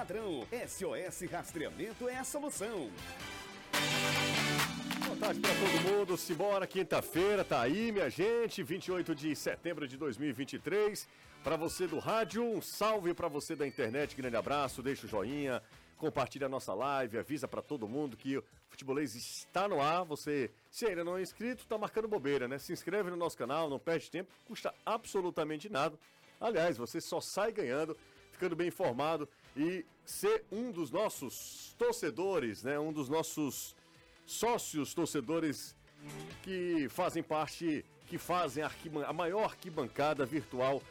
ladrão. SOS Rastreamento é a solução. Boa tarde para todo mundo. Simbora, quinta-feira, tá aí, minha gente. 28 de setembro de 2023. Para você do rádio, um salve para você da internet. Grande abraço, deixa o joinha, compartilha a nossa live, avisa para todo mundo que o Futebolês está no ar. Você, se ainda não é inscrito, tá marcando bobeira, né? Se inscreve no nosso canal, não perde tempo, custa absolutamente nada. Aliás, você só sai ganhando, ficando bem informado e ser um dos nossos torcedores, né? Um dos nossos sócios torcedores que fazem parte, que fazem a, a maior arquibancada virtual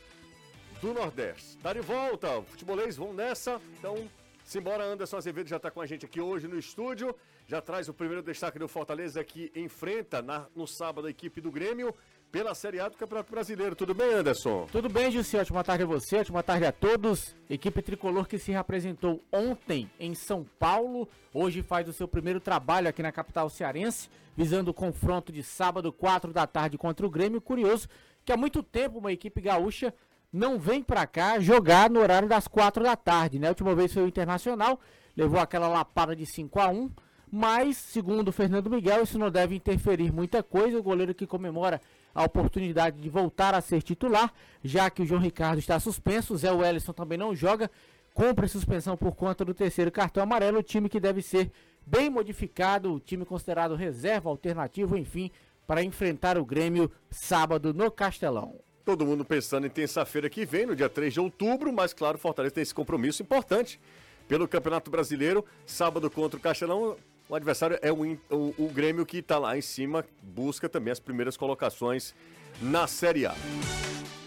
do Nordeste. Tá de volta, futebolês, vamos nessa. Então, simbora, Anderson Azevedo já está com a gente aqui hoje no estúdio. Já traz o primeiro destaque do Fortaleza que enfrenta na, no sábado a equipe do Grêmio pela Série A do Campeonato Brasileiro. Tudo bem, Anderson? Tudo bem, Jussi. Ótima tarde a você, ótima tarde a todos. Equipe tricolor que se representou ontem em São Paulo, hoje faz o seu primeiro trabalho aqui na capital cearense, visando o confronto de sábado, 4 da tarde contra o Grêmio. Curioso que há muito tempo uma equipe gaúcha não vem para cá jogar no horário das 4 da tarde, né? A última vez foi o Internacional, levou aquela lapada de 5 a 1 mas, segundo o Fernando Miguel, isso não deve interferir muita coisa. O goleiro que comemora a oportunidade de voltar a ser titular, já que o João Ricardo está suspenso, Zé Wellison também não joga, cumpre suspensão por conta do terceiro cartão amarelo, o time que deve ser bem modificado, o time considerado reserva, alternativo, enfim, para enfrentar o Grêmio sábado no Castelão. Todo mundo pensando em terça-feira que vem, no dia 3 de outubro, mas claro, Fortaleza tem esse compromisso importante pelo Campeonato Brasileiro, sábado contra o Castelão. O adversário é o, o, o Grêmio que está lá em cima, busca também as primeiras colocações na Série A.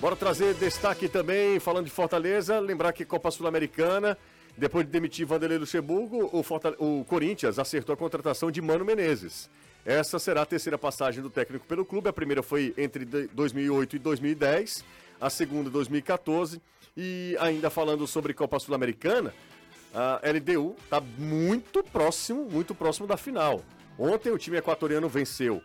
Bora trazer destaque também, falando de Fortaleza, lembrar que Copa Sul-Americana, depois de demitir Vanderlei Luxemburgo, o, o Corinthians acertou a contratação de Mano Menezes. Essa será a terceira passagem do técnico pelo clube. A primeira foi entre 2008 e 2010, a segunda 2014. E ainda falando sobre Copa Sul-Americana, a LDU está muito próximo, muito próximo da final. Ontem o time equatoriano venceu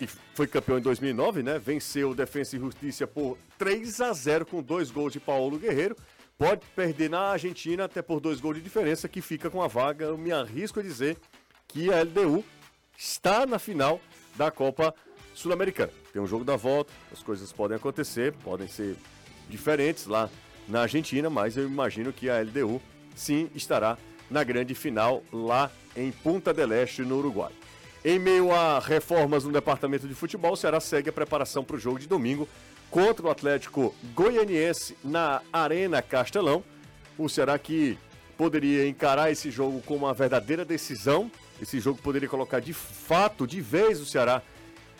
e foi campeão em 2009, né? Venceu o Defensa e Justiça por 3 a 0 com dois gols de Paulo Guerreiro. Pode perder na Argentina até por dois gols de diferença, que fica com a vaga. Eu me arrisco a dizer que a LDU está na final da Copa Sul-Americana. Tem um jogo da volta, as coisas podem acontecer, podem ser diferentes lá na Argentina, mas eu imagino que a LDU sim estará na grande final lá em Punta del Este, no Uruguai. Em meio a reformas no departamento de futebol, o Ceará segue a preparação para o jogo de domingo contra o Atlético Goianiense na Arena Castelão. O Ceará que poderia encarar esse jogo como uma verdadeira decisão. Esse jogo poderia colocar de fato, de vez, o Ceará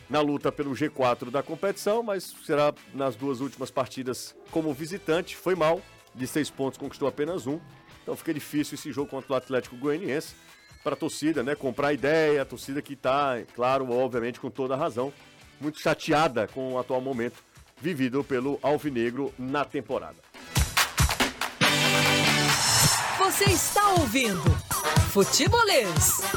na luta pelo G4 da competição, mas o Ceará nas duas últimas partidas como visitante foi mal. De seis pontos conquistou apenas um. Então fica difícil esse jogo contra o Atlético Goianiense para a torcida, né? Comprar ideia, a torcida que está, claro, obviamente com toda a razão, muito chateada com o atual momento vivido pelo Alvinegro na temporada. Você está ouvindo Futebolês.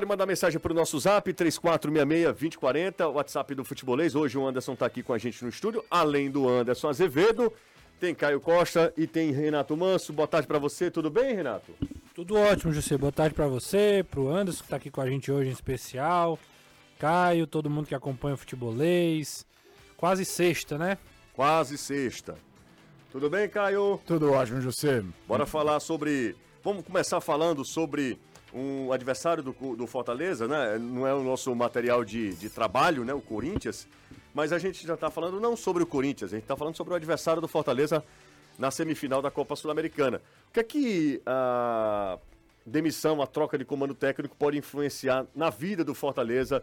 Pode mandar mensagem para o nosso zap 3466-2040, o WhatsApp do Futebolês. Hoje o Anderson está aqui com a gente no estúdio, além do Anderson Azevedo. Tem Caio Costa e tem Renato Manso. Boa tarde para você, tudo bem, Renato? Tudo ótimo, José. Boa tarde para você, para o Anderson que está aqui com a gente hoje em especial. Caio, todo mundo que acompanha o futebolês. Quase sexta, né? Quase sexta. Tudo bem, Caio? Tudo ótimo, José. Bora falar sobre. Vamos começar falando sobre um adversário do, do Fortaleza, né? Não é o nosso material de, de trabalho, né? O Corinthians. Mas a gente já está falando não sobre o Corinthians, a gente está falando sobre o adversário do Fortaleza na semifinal da Copa Sul-Americana. O que é que a demissão, a troca de comando técnico pode influenciar na vida do Fortaleza,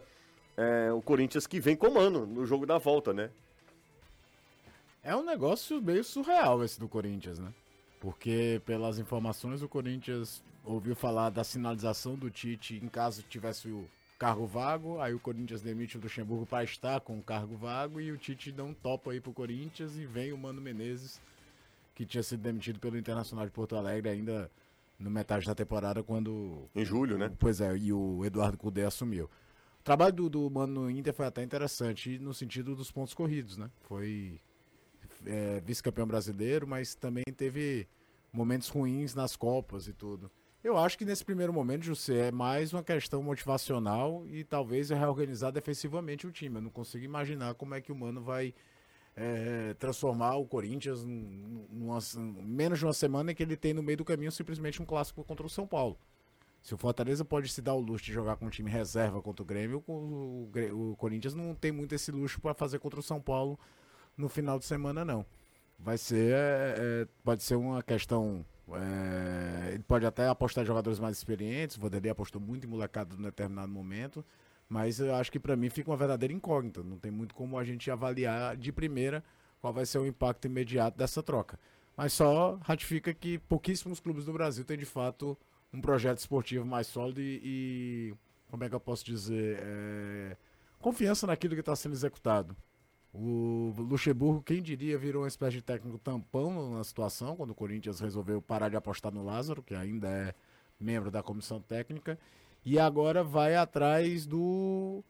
é, o Corinthians que vem comando no jogo da volta, né? É um negócio meio surreal esse do Corinthians, né? Porque, pelas informações, o Corinthians ouviu falar da sinalização do Tite em caso tivesse o cargo vago, aí o Corinthians demite o Luxemburgo para estar com o cargo vago e o Tite dá um topo aí pro Corinthians e vem o Mano Menezes, que tinha sido demitido pelo Internacional de Porto Alegre ainda no metade da temporada quando... Em julho, né? Pois é, e o Eduardo Cudê assumiu. O trabalho do, do Mano no Inter foi até interessante no sentido dos pontos corridos, né? Foi é, vice-campeão brasileiro, mas também teve momentos ruins nas Copas e tudo. Eu acho que nesse primeiro momento, José, é mais uma questão motivacional e talvez reorganizar defensivamente o time. Eu não consigo imaginar como é que o Mano vai é, transformar o Corinthians num- numa, menos de uma semana em que ele tem no meio do caminho simplesmente um clássico contra o São Paulo. Se o Fortaleza pode se dar o luxo de jogar com um time reserva contra o Grêmio, o, o o Corinthians não tem muito esse luxo para fazer contra o São Paulo no final de semana, não. Vai ser. é, é, pode ser uma questão. é, ele pode até apostar em jogadores mais experientes. O Vanderlei apostou muito em molecada em determinado momento. Mas eu acho que para mim fica uma verdadeira incógnita. Não tem muito como a gente avaliar de primeira qual vai ser o impacto imediato dessa troca. Mas só ratifica que pouquíssimos clubes do Brasil têm de fato um projeto esportivo mais sólido e, e, como é que eu posso dizer, é, confiança naquilo que está sendo executado. O Luxemburgo, quem diria, virou uma espécie de técnico tampão na situação, quando o Corinthians resolveu parar de apostar no Lázaro, que ainda é membro da comissão técnica, e agora vai atrás do,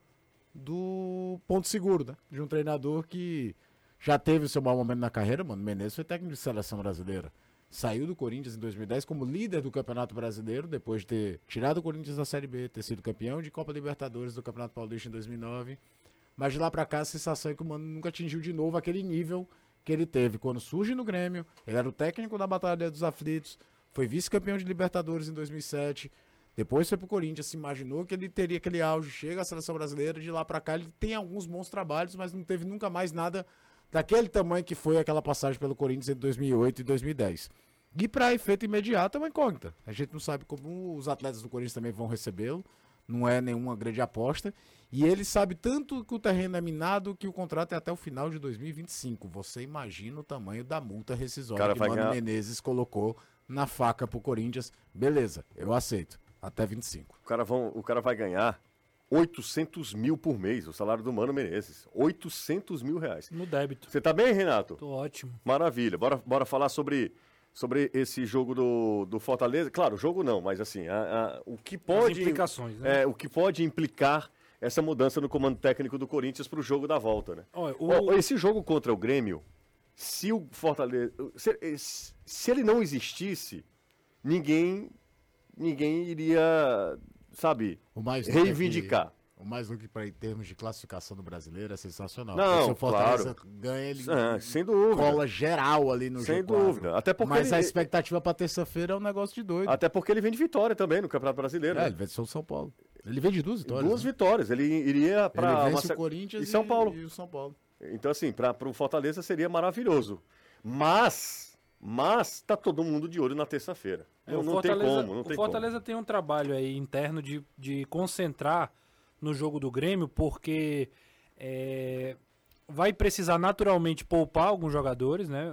do ponto seguro, né? De um treinador que já teve o seu mau momento na carreira, mano. Menezes foi técnico de seleção brasileira. Saiu do Corinthians em 2010 como líder do Campeonato Brasileiro, depois de ter tirado o Corinthians da Série B, ter sido campeão de Copa Libertadores do Campeonato Paulista em 2009. Mas de lá pra cá a sensação é que o Mano nunca atingiu de novo aquele nível que ele teve quando surge no Grêmio. Ele era o técnico da Batalha dos Aflitos, foi vice-campeão de Libertadores em 2007. Depois foi pro Corinthians, se imaginou que ele teria aquele auge, chega à seleção brasileira, de lá pra cá ele tem alguns bons trabalhos, mas não teve nunca mais nada daquele tamanho que foi aquela passagem pelo Corinthians entre 2008 e 2010. E para efeito imediato é uma incógnita. A gente não sabe como os atletas do Corinthians também vão recebê-lo, não é nenhuma grande aposta. E ele sabe tanto que o terreno é minado que o contrato é até o final de 2025. Você imagina o tamanho da multa rescisória Cara que vai Mano ganhar- Menezes colocou na faca pro Corinthians. Beleza, eu aceito. Até 25. O cara, vão, o cara vai ganhar 800 mil por mês, o salário do Mano Menezes. 800 mil reais. No débito. Você tá bem, Renato? Tô ótimo. Maravilha. Bora, bora falar sobre, sobre esse jogo do, do Fortaleza. Claro, o jogo não, mas assim, a- a- o que As pode. implicações, né? É, o que pode implicar essa mudança no comando técnico do Corinthians pro jogo da volta, né? Olha, o- esse jogo contra o Grêmio, se o Fortaleza. Se, se ele não existisse, ninguém. Ninguém iria, sabe, O reivindicar. O mais louco para em termos de classificação do brasileiro é sensacional. Não, se o Fortaleza claro. ganha, ele É, sem dúvida. cola geral ali no Sem G4. dúvida. Até porque Mas ele- a expectativa para terça-feira é um negócio de doido. Até porque ele vem de vitória também no Campeonato Brasileiro. É, né? ele venceu o São Paulo. Ele vem de duas vitórias. Duas né? vitórias. Ele iria para Ele vence o Corinthians e São Paulo. E o São Paulo. Então, assim, para o Fortaleza seria maravilhoso. Mas, mas tá todo mundo de olho na terça-feira. É, não o não tem como, não o tem Fortaleza tem um trabalho aí interno de, de concentrar no jogo do Grêmio, porque é, vai precisar naturalmente poupar alguns jogadores, né?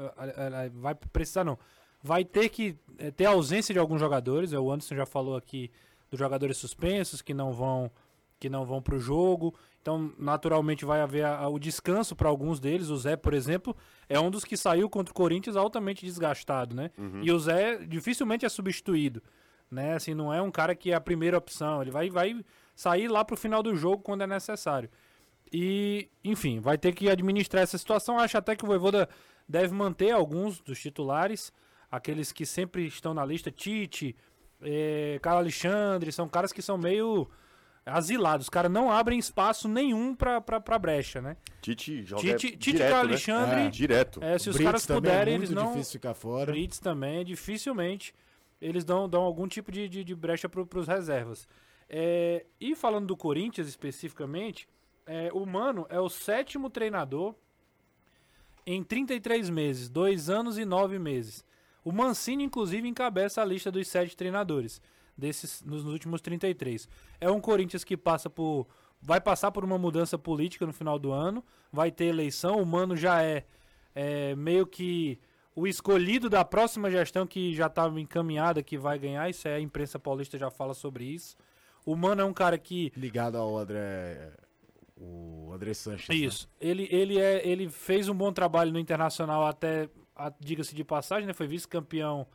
Vai precisar não. Vai ter que é, ter ausência de alguns jogadores. O Anderson já falou aqui dos jogadores suspensos que não vão que não vão para o jogo. Então, naturalmente, vai haver a- a- o descanso para alguns deles. O Zé, por exemplo, é um dos que saiu contra o Corinthians altamente desgastado, né? E o Zé dificilmente é substituído, né? Assim, não é um cara que é a primeira opção. Ele vai, vai sair lá pro final do jogo quando é necessário. E, enfim, vai ter que administrar essa situação. Acho até que o Voivoda deve manter alguns dos titulares, aqueles que sempre estão na lista, Tite, eh, Carlos Alexandre, são caras que são meio asilados. Os caras não abrem espaço nenhum pra, pra, pra brecha, né? Tite joga Tite, Tite direto, o né? Alexandre, É, direto. é, se os Brits caras também puderem, é eles não. difícil ficar fora. Brits também, dificilmente eles dão, dão algum tipo de, de, de brecha para os reservas. É, e falando do Corinthians especificamente, é, o Mano é o sétimo treinador em 33 meses, dois anos e nove meses. O Mancini, inclusive, encabeça a lista dos sete treinadores desses nos últimos 33. É um Corinthians que passa por. Vai passar por uma mudança política no final do ano, vai ter eleição. O Mano já é, é meio que o escolhido da próxima gestão que já estava encaminhada que vai ganhar. Isso é a imprensa paulista já fala sobre isso. O Mano é um cara que Ligado ao André. O André Sanches. né? isso. Ele, ele, é, ele fez um bom trabalho no Internacional até, diga-se de passagem, né? Foi vice-campeão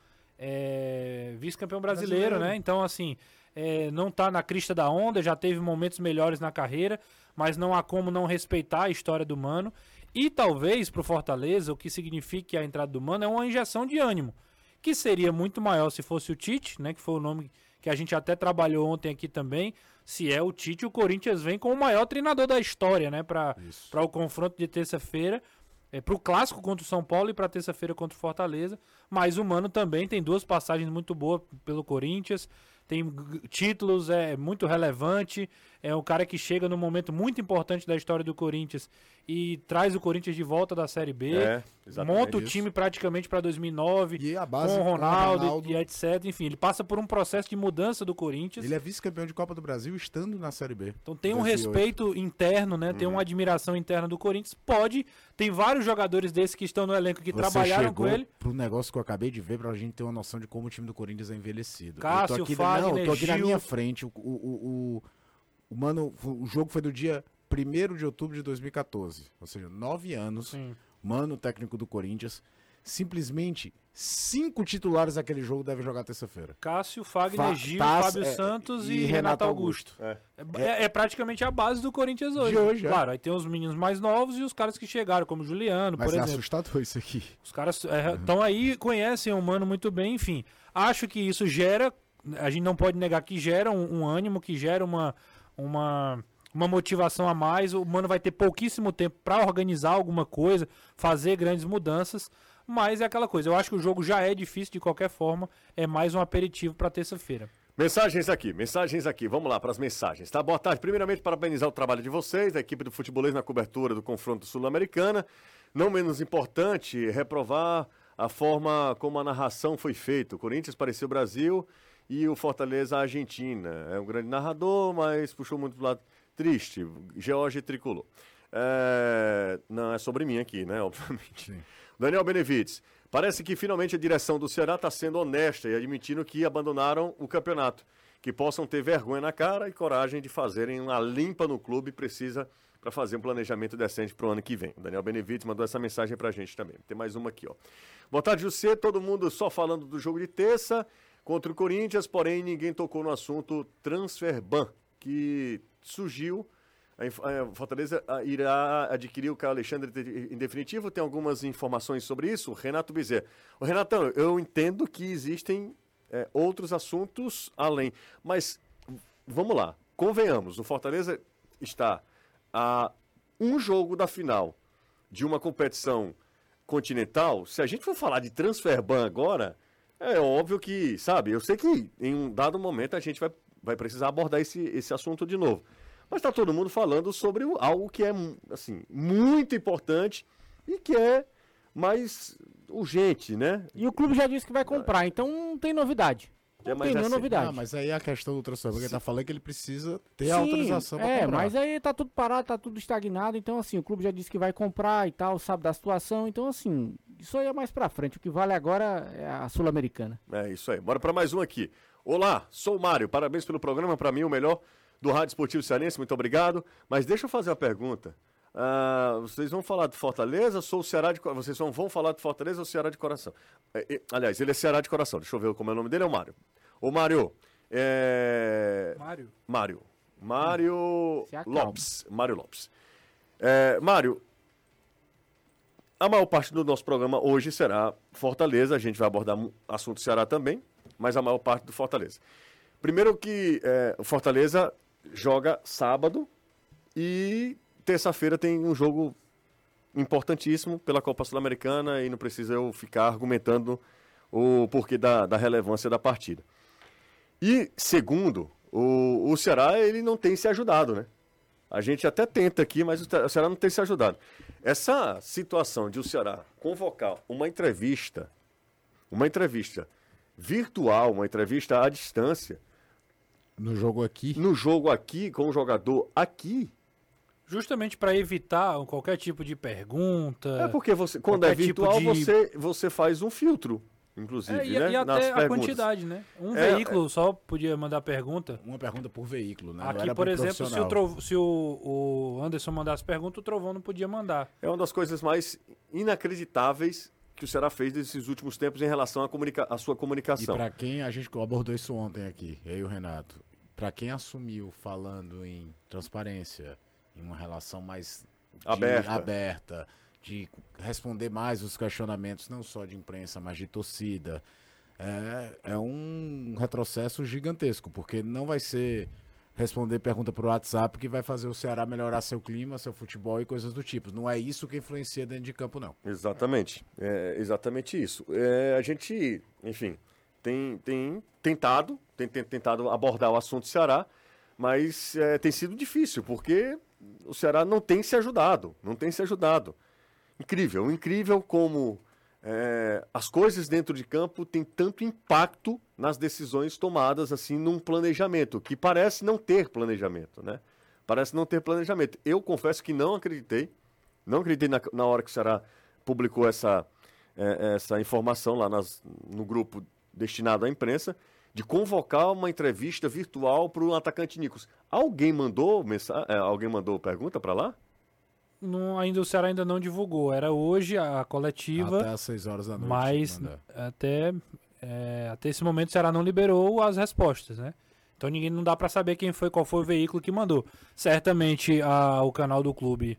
é, vice-campeão brasileiro, Brasileiro. né? Então, assim, é, não tá na crista da onda, já teve momentos melhores na carreira, mas não há como não respeitar a história do Mano. E talvez pro Fortaleza, o que signifique a entrada do Mano é uma injeção de ânimo, que seria muito maior se fosse o Tite, né, que foi o nome que a gente até trabalhou ontem aqui também. Se é o Tite, o Corinthians vem com o maior treinador da história, né, para o confronto de terça-feira. É, para o clássico contra o São Paulo e para terça-feira contra o Fortaleza. Mas o Mano também tem duas passagens muito boas pelo Corinthians tem títulos, é muito relevante, é um cara que chega num momento muito importante da história do Corinthians e traz o Corinthians de volta da Série B, É, monta o time praticamente para 2009, E a base com o com o Ronaldo, Ronaldo. e etc. Enfim, ele passa por um processo de mudança do Corinthians. Ele é vice-campeão de Copa do Brasil estando na Série B. Então tem um 2008. respeito interno, né? Tem Uhum. uma admiração interna do Corinthians. Pode, tem vários jogadores desses que estão no elenco que Você trabalharam com ele. pro negócio que eu acabei de ver pra gente ter uma noção de como o time do Corinthians é envelhecido. Cássio, eu tô aqui, Fagner, não, eu tô aqui na Gil. minha frente. O, o, o, o- mano, o jogo foi do dia 1 de outubro de 2014. Ou seja, nove anos. Sim. Mano, técnico do Corinthians. Simplesmente cinco titulares daquele jogo devem jogar terça-feira. Cássio, Fagner, Fa- Gil, Taça, Fábio é, Santos e e, Renato Renato Augusto. É. É, é praticamente a base do Corinthians hoje. De hoje, é. Claro, aí tem os meninos mais novos e os caras que chegaram, como Juliano, Mas por é exemplo. assustador isso aqui. Os caras estão aí, conhecem o Mano muito bem, enfim. Acho que isso gera, a gente não pode negar que gera um, um ânimo, que gera uma, uma, uma motivação a mais. O Mano vai ter pouquíssimo tempo para organizar alguma coisa, fazer grandes mudanças. Mas é aquela coisa, eu acho que o jogo já é difícil de qualquer forma, é mais um aperitivo para terça-feira. Mensagens aqui, mensagens aqui. Vamos lá para as mensagens, tá? Boa tarde. Primeiramente, parabenizar o trabalho de vocês, da equipe do Futebolês na cobertura do confronto sul-americana. Não menos importante, reprovar a forma como a narração foi feita. O Corinthians o Brasil e o Fortaleza Argentina. É um grande narrador, mas puxou muito pro lado triste. George tricolor. É, Não é sobre mim aqui, né? Obviamente. Daniel Benevides. Parece que finalmente a direção do Ceará está sendo honesta e admitindo que abandonaram o campeonato. Que possam ter vergonha na cara e coragem de fazerem uma limpa no clube precisa para fazer um planejamento decente para o ano que vem. O Daniel Benevides mandou essa mensagem para a gente também. Tem mais uma aqui, ó. Boa tarde, José. Todo mundo só falando do jogo de terça contra o Corinthians, porém ninguém tocou no assunto transferban, que surgiu a Fortaleza ah, irá adquirir o Caio Alexandre em definitivo. Tem algumas informações sobre isso. Renato Bezerra. O Renatão, eu entendo que existem eh, outros assuntos além, mas vamos lá. Convenhamos, o Fortaleza está a um jogo da final de uma competição continental. Se a gente for falar de transferban agora, é óbvio que, sabe, eu sei que em um dado momento a gente vai, vai precisar abordar esse, esse assunto de novo. Mas está todo mundo falando sobre algo que é, assim, muito importante e que é mais urgente, né? E o clube já disse que vai comprar, então não tem novidade. É Não tem nenhuma assim. novidade. Ah, mas aí a questão do transfer, porque ele tá falando que ele precisa ter Sim, a autorização pra É, comprar. mas aí tá tudo parado, tá tudo estagnado, então assim, o clube já disse que vai comprar e tal, sabe da situação, então assim, isso aí é mais pra frente, o que vale agora é a Sul-Americana. É isso aí. Bora para mais um aqui. Olá, sou o Mário. Parabéns pelo programa. Para mim, o melhor do Rádio Esportivo Cearense. Muito obrigado. Mas deixa eu fazer uma pergunta. Ah, vocês vão falar de Fortaleza? Sou o Ceará de Vocês vão, vão falar de Fortaleza ou Ceará de coração? É, é, aliás, ele é Ceará de coração. Deixa eu ver como é o nome dele. É o Mário. Ô, Mário. É... Mário. Mário. Mário acalma. Lopes. Mário Lopes. É, Mário, a maior parte do nosso programa hoje será Fortaleza. A gente vai abordar assunto Ceará também, mas a maior parte do Fortaleza. Primeiro que é, Fortaleza joga sábado e terça-feira tem um jogo importantíssimo pela Copa Sul-Americana e não precisa eu ficar argumentando o porquê da, da relevância da partida. E segundo, o, o Ceará ele não tem se ajudado, né? A gente até tenta aqui, mas o Ce- o Ceará não tem se ajudado. Essa situação de o Ceará convocar uma entrevista, uma entrevista virtual, uma entrevista à distância, No jogo aqui, no jogo aqui, com o jogador aqui, Justamente para evitar qualquer tipo de pergunta. é porque você, quando é tipo virtual, de- você, você faz um filtro, inclusive, É, e, né? e nas até a perguntas. quantidade, né? Um É, veículo só podia mandar pergunta. uma pergunta por veículo, né? Aqui, era por exemplo, se, o. Trovo- se o, o Anderson mandasse pergunta, o Trovão não podia mandar. É uma das coisas mais inacreditáveis que o Ceará fez nesses últimos tempos em relação à, comunica à sua E comunicação. pra quem a gente abordou isso ontem aqui, eu e o Renato, pra quem assumiu falando em transparência, em uma relação mais Aberta. aberta, de responder mais os questionamentos, não só de imprensa, mas de torcida. É, é um retrocesso gigantesco, porque não vai ser responder pergunta por WhatsApp que vai fazer o Ceará melhorar seu clima, seu futebol e coisas do tipo. Não é isso que influencia dentro de campo, não. Exatamente, é exatamente isso. É, a gente, enfim, tem, tem tentado, tem, tem tentado abordar o assunto Ceará, mas é, tem sido difícil, porque o Ceará não tem se ajudado, não tem se ajudado. Incrível, incrível como é, as coisas dentro de campo têm tanto impacto nas decisões tomadas assim num planejamento, que parece não ter planejamento, né? Parece não ter planejamento. Eu confesso que não acreditei, não acreditei na, na hora que o Ceará publicou essa, é, essa informação lá nas- no grupo destinado à imprensa, de convocar uma entrevista virtual para o atacante Nicos. Alguém mandou mensagem, alguém mandou pergunta para lá? Não, ainda o Ceará ainda não divulgou. Era hoje a coletiva, Até às 6 horas da noite. mas até, é, até esse momento o Ceará não liberou as respostas, né? Então ninguém não dá pra saber quem foi, qual foi o veículo que mandou. Certamente a- o canal do clube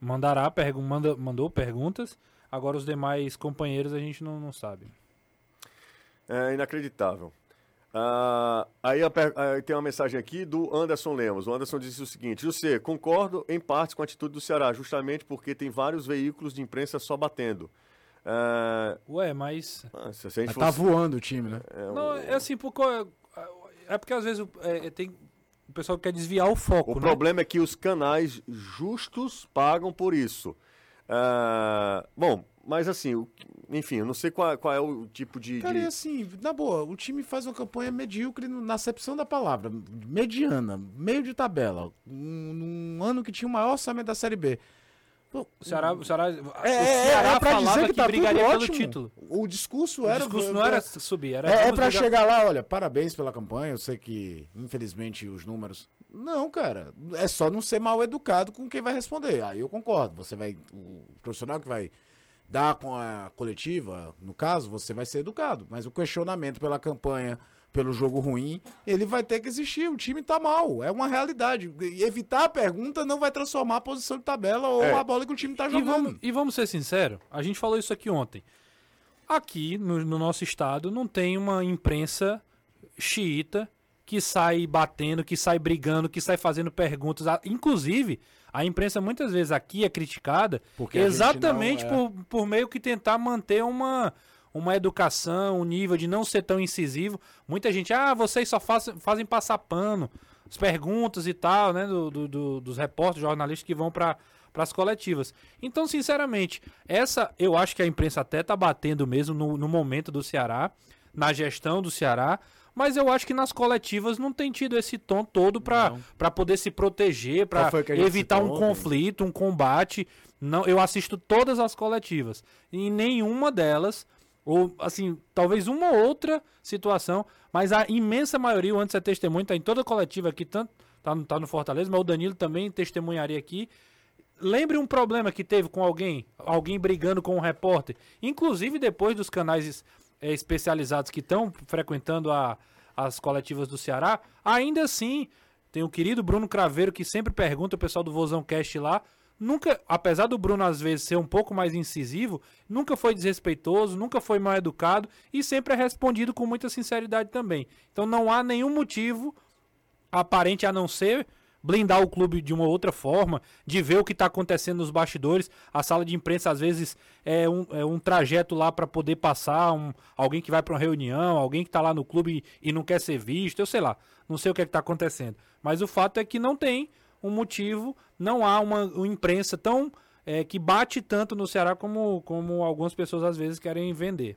mandará, pergu manda, mandou perguntas. Agora os demais companheiros a gente não, não sabe. É inacreditável. Ah, aí, a aí tem uma mensagem aqui do Anderson Lemos. O Anderson disse o seguinte: José, concordo em parte com a atitude do Ceará, justamente porque tem vários veículos de imprensa só batendo. Ah, Ué, mas ah, se a gente Mas tá fosse- voando o time, né? é, Não, é assim, porque, é porque às vezes o- é, é, tem, o pessoal quer desviar o foco, O né? problema é que os canais justos pagam por isso. Ah, bom, mas assim, o- enfim, eu não sei qual, qual é o tipo de. Cara, de- e assim, na boa, o time faz uma campanha medíocre na acepção da palavra. Mediana, meio de tabela. Um, num ano que tinha o maior orçamento da Série B. O Ceará, o Ceará, É, o é, Ceará é pra falava dizer que, tá brigaria tudo pelo ótimo. título. O discurso O era. discurso não era subir, era É, é pra brigar- chegar lá, olha, parabéns pela campanha. Eu sei que, infelizmente, os números. Não, cara. É só não ser mal educado com quem vai responder. Aí eu concordo. Você vai. O profissional que vai dar com a coletiva, no caso, você vai ser educado. Mas o questionamento pela campanha, pelo jogo ruim, ele vai ter que existir. O time tá mal. É uma realidade. E evitar a pergunta não vai transformar a posição de tabela ou É. a bola que o time tá E jogando. vamos, e vamos ser sinceros, a gente falou isso aqui ontem. Aqui, no, no nosso estado, não tem uma imprensa xiita que sai batendo, que sai brigando, que sai fazendo perguntas. A- Inclusive, a imprensa muitas vezes aqui é criticada Porque exatamente é- por, por meio que tentar manter uma, uma educação, um nível de não ser tão incisivo. Muita gente, ah, vocês só faz- fazem passar pano, as perguntas e tal, né, do, do- do- dos repórteres, jornalistas que vão para as coletivas. Então, sinceramente, essa eu acho que a imprensa até tá batendo mesmo no, no momento do Ceará, na gestão do Ceará, mas eu acho que nas coletivas não tem tido esse tom todo para poder se proteger, para evitar um ontem? conflito, um combate. Não, eu assisto todas as coletivas e em nenhuma delas ou assim, talvez uma ou outra situação, mas a imensa maioria, o antes é testemunho, tá em toda coletiva aqui, tanto tá, no- tá no Fortaleza, mas o Danilo também testemunharia aqui. Lembre um problema que teve com alguém, alguém brigando com um repórter, inclusive depois dos canais eh, especializados que estão frequentando a- as coletivas do Ceará, ainda assim, tem o querido Bruno Craveiro que sempre pergunta, o pessoal do Vozão Cast lá, nunca, apesar do Bruno às vezes ser um pouco mais incisivo, nunca foi desrespeitoso, nunca foi mal educado e sempre é respondido com muita sinceridade também. Então não há nenhum motivo aparente a não ser blindar o clube de uma outra forma, de ver o que está acontecendo nos bastidores. A sala de imprensa, às vezes, é um, é um trajeto lá para poder passar um, alguém que vai para uma reunião, alguém que está lá no clube e, não quer ser visto, eu sei lá, não sei o que está acontecendo. Mas o fato é que não tem um motivo, não há uma, uma imprensa tão é, que bate tanto no Ceará como, como algumas pessoas às vezes querem vender.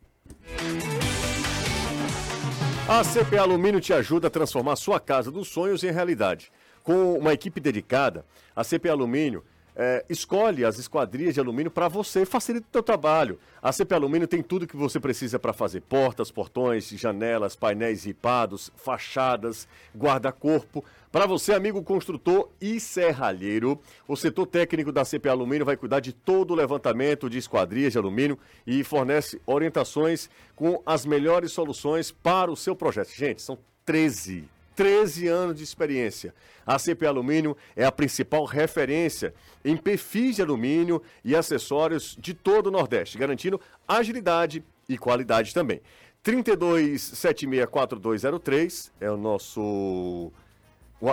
A CP Alumínio te ajuda a transformar sua casa dos sonhos em realidade. Com uma equipe dedicada, a CP Alumínio eh, escolhe as esquadrias de alumínio para você facilita o seu trabalho. A CP Alumínio tem tudo que você precisa para fazer portas, portões, janelas, painéis ripados, fachadas, guarda-corpo. Para você, amigo construtor e serralheiro, o setor técnico da CP Alumínio vai cuidar de todo o levantamento de esquadrias de alumínio e fornece orientações com as melhores soluções para o seu projeto. Gente, são 13 13 anos de experiência. A CP Alumínio é a principal referência em perfis de alumínio e acessórios de todo o Nordeste, garantindo agilidade e qualidade também. 32764203 é o nosso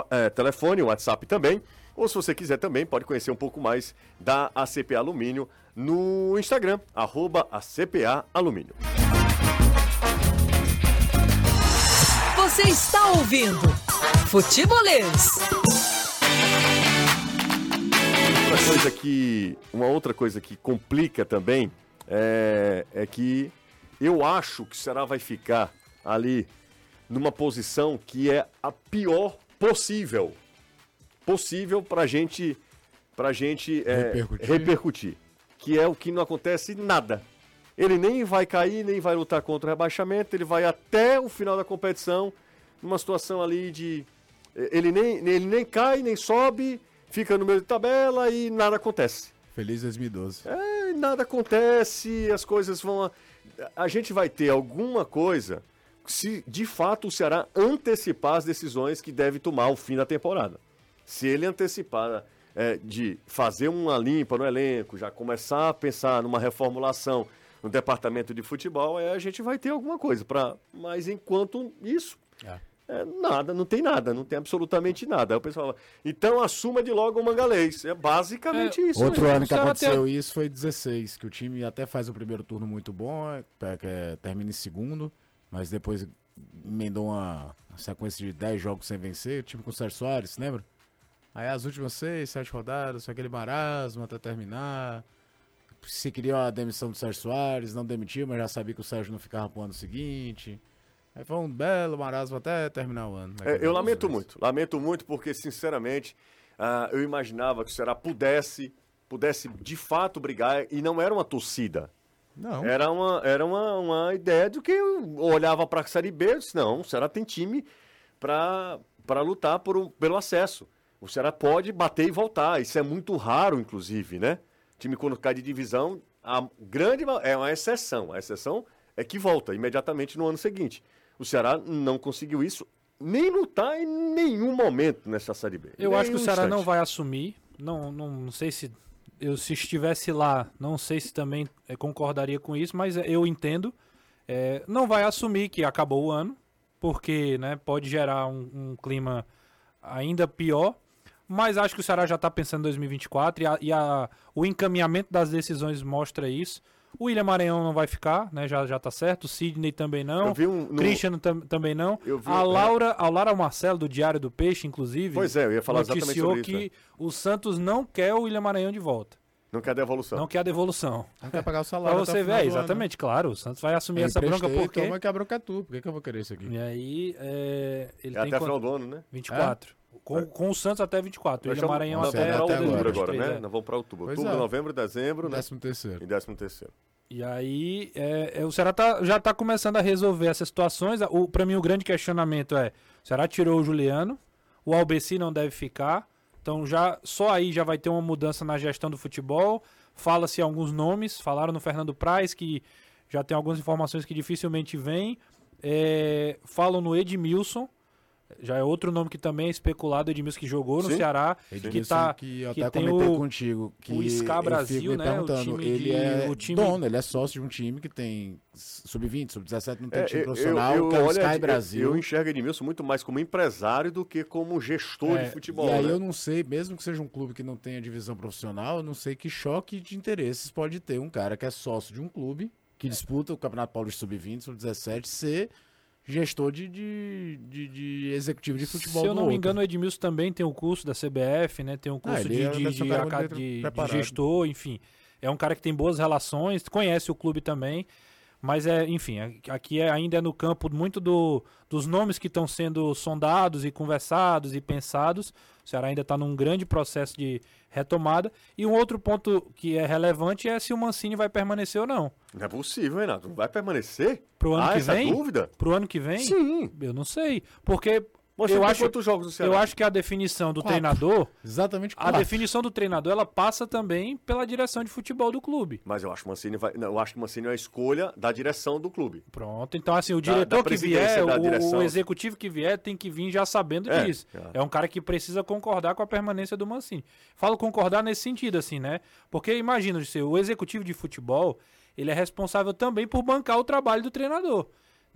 é, telefone, o WhatsApp também. Ou se você quiser também, pode conhecer um pouco mais da ACPA Alumínio no Instagram, arroba ACPA Alumínio. Você está ouvindo Futebolês. Outra coisa que, uma outra coisa que complica também é, é que eu acho que o Ceará vai ficar ali numa posição que é a pior possível. Possível pra gente, pra gente é, Repercutir. repercutir. Que é o que não acontece nada. Ele nem vai cair, nem vai lutar contra o rebaixamento, ele vai até o final da competição, numa situação ali de. Ele nem, ele nem cai, nem sobe, fica no meio de tabela e nada acontece. Feliz 2012. É, nada acontece, as coisas vão. A, a gente vai ter alguma coisa se de fato o Ceará antecipar as decisões que deve tomar ao fim da temporada. Se ele antecipar é, de fazer uma limpa no elenco, já começar a pensar numa reformulação no departamento de futebol, é, a gente vai ter alguma coisa. Pra, mas enquanto isso, é, nada, não tem nada, não tem absolutamente nada. Aí o pessoal fala, então assuma de logo o mangalês. É basicamente isso. Outro ano que aconteceu isso foi 16, que o time até faz o primeiro turno muito bom, é, que é, termina em segundo, mas depois emendou uma, uma sequência de 10 jogos sem vencer, o time com o Sérgio Soares, lembra? Aí as últimas 6, 7 rodadas, foi aquele marasmo até terminar. Se queria a demissão do Sérgio Soares, não demitiu, mas já sabia que o Sérgio não ficava pro ano seguinte. Aí foi um belo marasmo até terminar o ano. É, eu lamento muito, lamento muito porque, sinceramente, ah, eu imaginava que o Ceará pudesse, pudesse de fato brigar e não era uma torcida. Não, Era uma, era uma, uma ideia de que eu olhava para a Série B e disse, não, o Ceará tem time para lutar por um- pelo acesso. O Ceará pode bater e voltar. Isso é muito raro, inclusive, né? Time quando cai de divisão, a grande é uma exceção. A exceção é que volta imediatamente no ano seguinte. O Ceará não conseguiu isso, nem lutar em nenhum momento nessa Série B. Eu acho que o Ceará não instante. vai assumir. Não, não, não sei se eu se estivesse lá, não sei se também eh, concordaria com isso, mas eh, eu entendo. Eh, não vai assumir que acabou o ano, porque né, pode gerar um, um clima ainda pior. Mas acho que o Ceará já está pensando em 2024 e, a- e a- o encaminhamento das decisões mostra isso. O William Maranhão não vai ficar, né? Já, já tá certo. O Sidney também não. Eu vi um. no- Christian tam- também não. Eu vi- a é. Laura, a Laura Marcelo, do Diário do Peixe, inclusive, Pois é, eu ia falar exatamente sobre isso. que né? o Santos não quer o William Maranhão de volta. Não quer devolução. Não quer a devolução. não quer pagar o Pra salário. o você ver, ano. exatamente, claro. O Santos vai assumir Eu essa bronca porque. Toma que a bronca é tu. Por que, que eu vou querer isso aqui? E aí, é, ele É tem até quanto- final do ano, né? 24. Com, com o Santos até 24. O Nós William estamos- Maranhão até, é até outubro agora. agora, 23, né? é. Nós vamos para outubro. Pois Outubro, é. novembro, dezembro, né? Décimo terceiro. E décimo terceiro. E aí, é, é, o Ceará tá- já tá começando a resolver essas situações. O, pra mim, o grande questionamento é: o Ceará tirou o Juliano, o Albeci não deve ficar. Então, já só aí já vai ter uma mudança na gestão do futebol. Fala-se alguns nomes. Falaram no Fernando Praz, que já tem algumas informações que dificilmente vêm. É, falam no Edmilson. Já é outro nome que também é especulado, Edmilson que jogou no Sim. Ceará, Edmilson, que tá que eu que até tem comentei o- contigo que o eu Brasil, né, o perguntando, time ele de- é o time- dono, ele é sócio de um time que tem sub-20, sub-17, não tem É, time eu- profissional, eu, que é o Sky eu- Brasil. Eu enxergo Edmilson muito mais como empresário do que como gestor É, de futebol. e aí né? eu não sei, mesmo que seja um clube que não tenha divisão profissional, eu não sei que choque de interesses pode ter um cara que é sócio de um clube que disputa o Campeonato Paulista Sub-20, Sub-17, ser gestor de, de, de- de executivo de futebol Se eu não me engano, o Edmilson também tem o curso da CBF, né? Tem um curso ele de, é- de, um de de- gestor, enfim. É um cara que tem boas relações, conhece o clube também. Mas é, enfim, é- aqui é- ainda é no campo muito do, dos nomes que estão sendo sondados e conversados e pensados. O Ceará ainda está num grande processo de retomada. E um outro ponto que é relevante é se o Mancini vai permanecer ou não. Não é possível, Renato. Não vai permanecer? Pro ano ah, que essa vem? dúvida? Pro ano que vem? Sim. Eu não sei. Porque Você eu acho, quantos jogos do Ceará? eu acho que a definição do Quatro. treinador, Exatamente a quatro. definição do treinador, ela passa também pela direção de futebol do clube. Mas eu acho que o Mancini vai. não, eu acho que o Mancini é a escolha da direção do clube. Pronto, então assim, o Da- diretor da que presidência, vier, da o- direção. o, executivo que vier tem que vir já sabendo É, disso. é. É um cara que precisa concordar com a permanência do Mancini. Falo concordar nesse sentido, assim, né? Porque imagina, o executivo de futebol, ele é responsável também por bancar o trabalho do treinador.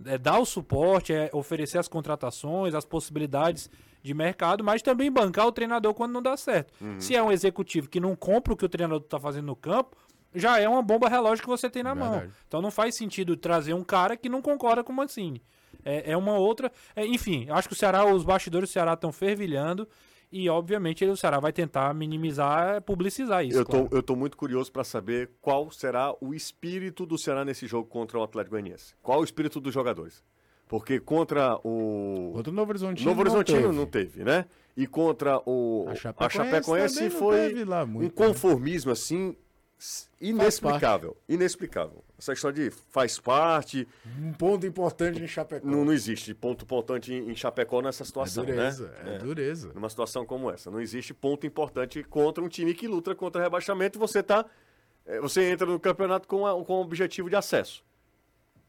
É dar o suporte, é oferecer as contratações, as possibilidades de mercado, mas também bancar o treinador quando não dá certo. Uhum. Se é um executivo que não compra o que o treinador está fazendo no campo, já é uma bomba relógio que você tem na mão. Verdade. Então não faz sentido trazer um cara que não concorda com o Mancini. É, é uma outra. é, enfim, acho que o Ceará, os bastidores do Ceará estão fervilhando e, obviamente, ele- o Ceará vai tentar minimizar, publicizar isso. eu, claro. tô, eu tô muito curioso para saber qual será o espírito do Ceará nesse jogo contra o Atlético Goianiense. Qual o espírito dos jogadores? Porque contra o. Contra o Novo Horizontino. Novo Horizontino teve. não teve, né? E contra o A a Chapecoense Chapecoense, também não foi teve lá um muito, né? conformismo assim inexplicável, inexplicável. Essa história de faz parte, Um ponto importante em Chapecó. não, não existe ponto importante em, Chapecó nessa é situação, dureza, né? é, dureza. Numa situação como essa, não existe ponto importante contra um time que luta contra rebaixamento e você tá eh, você entra no campeonato com, a, com o objetivo de acesso.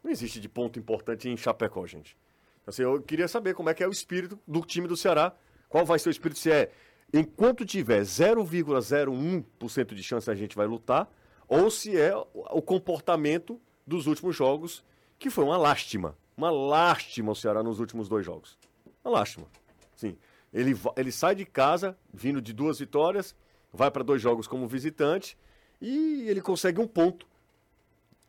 Não existe de ponto importante em Chapecó, gente. Assim, eu queria saber como é que é o espírito do time do Ceará. Qual vai ser o espírito? Se é enquanto tiver 0,01% de chance a gente vai lutar, ou se é o comportamento dos últimos jogos, que foi uma lástima. Uma lástima o Ceará nos últimos dois jogos. Uma lástima. Sim. Ele, ele sai de casa, vindo de duas vitórias, vai para dois jogos como visitante e ele consegue um ponto.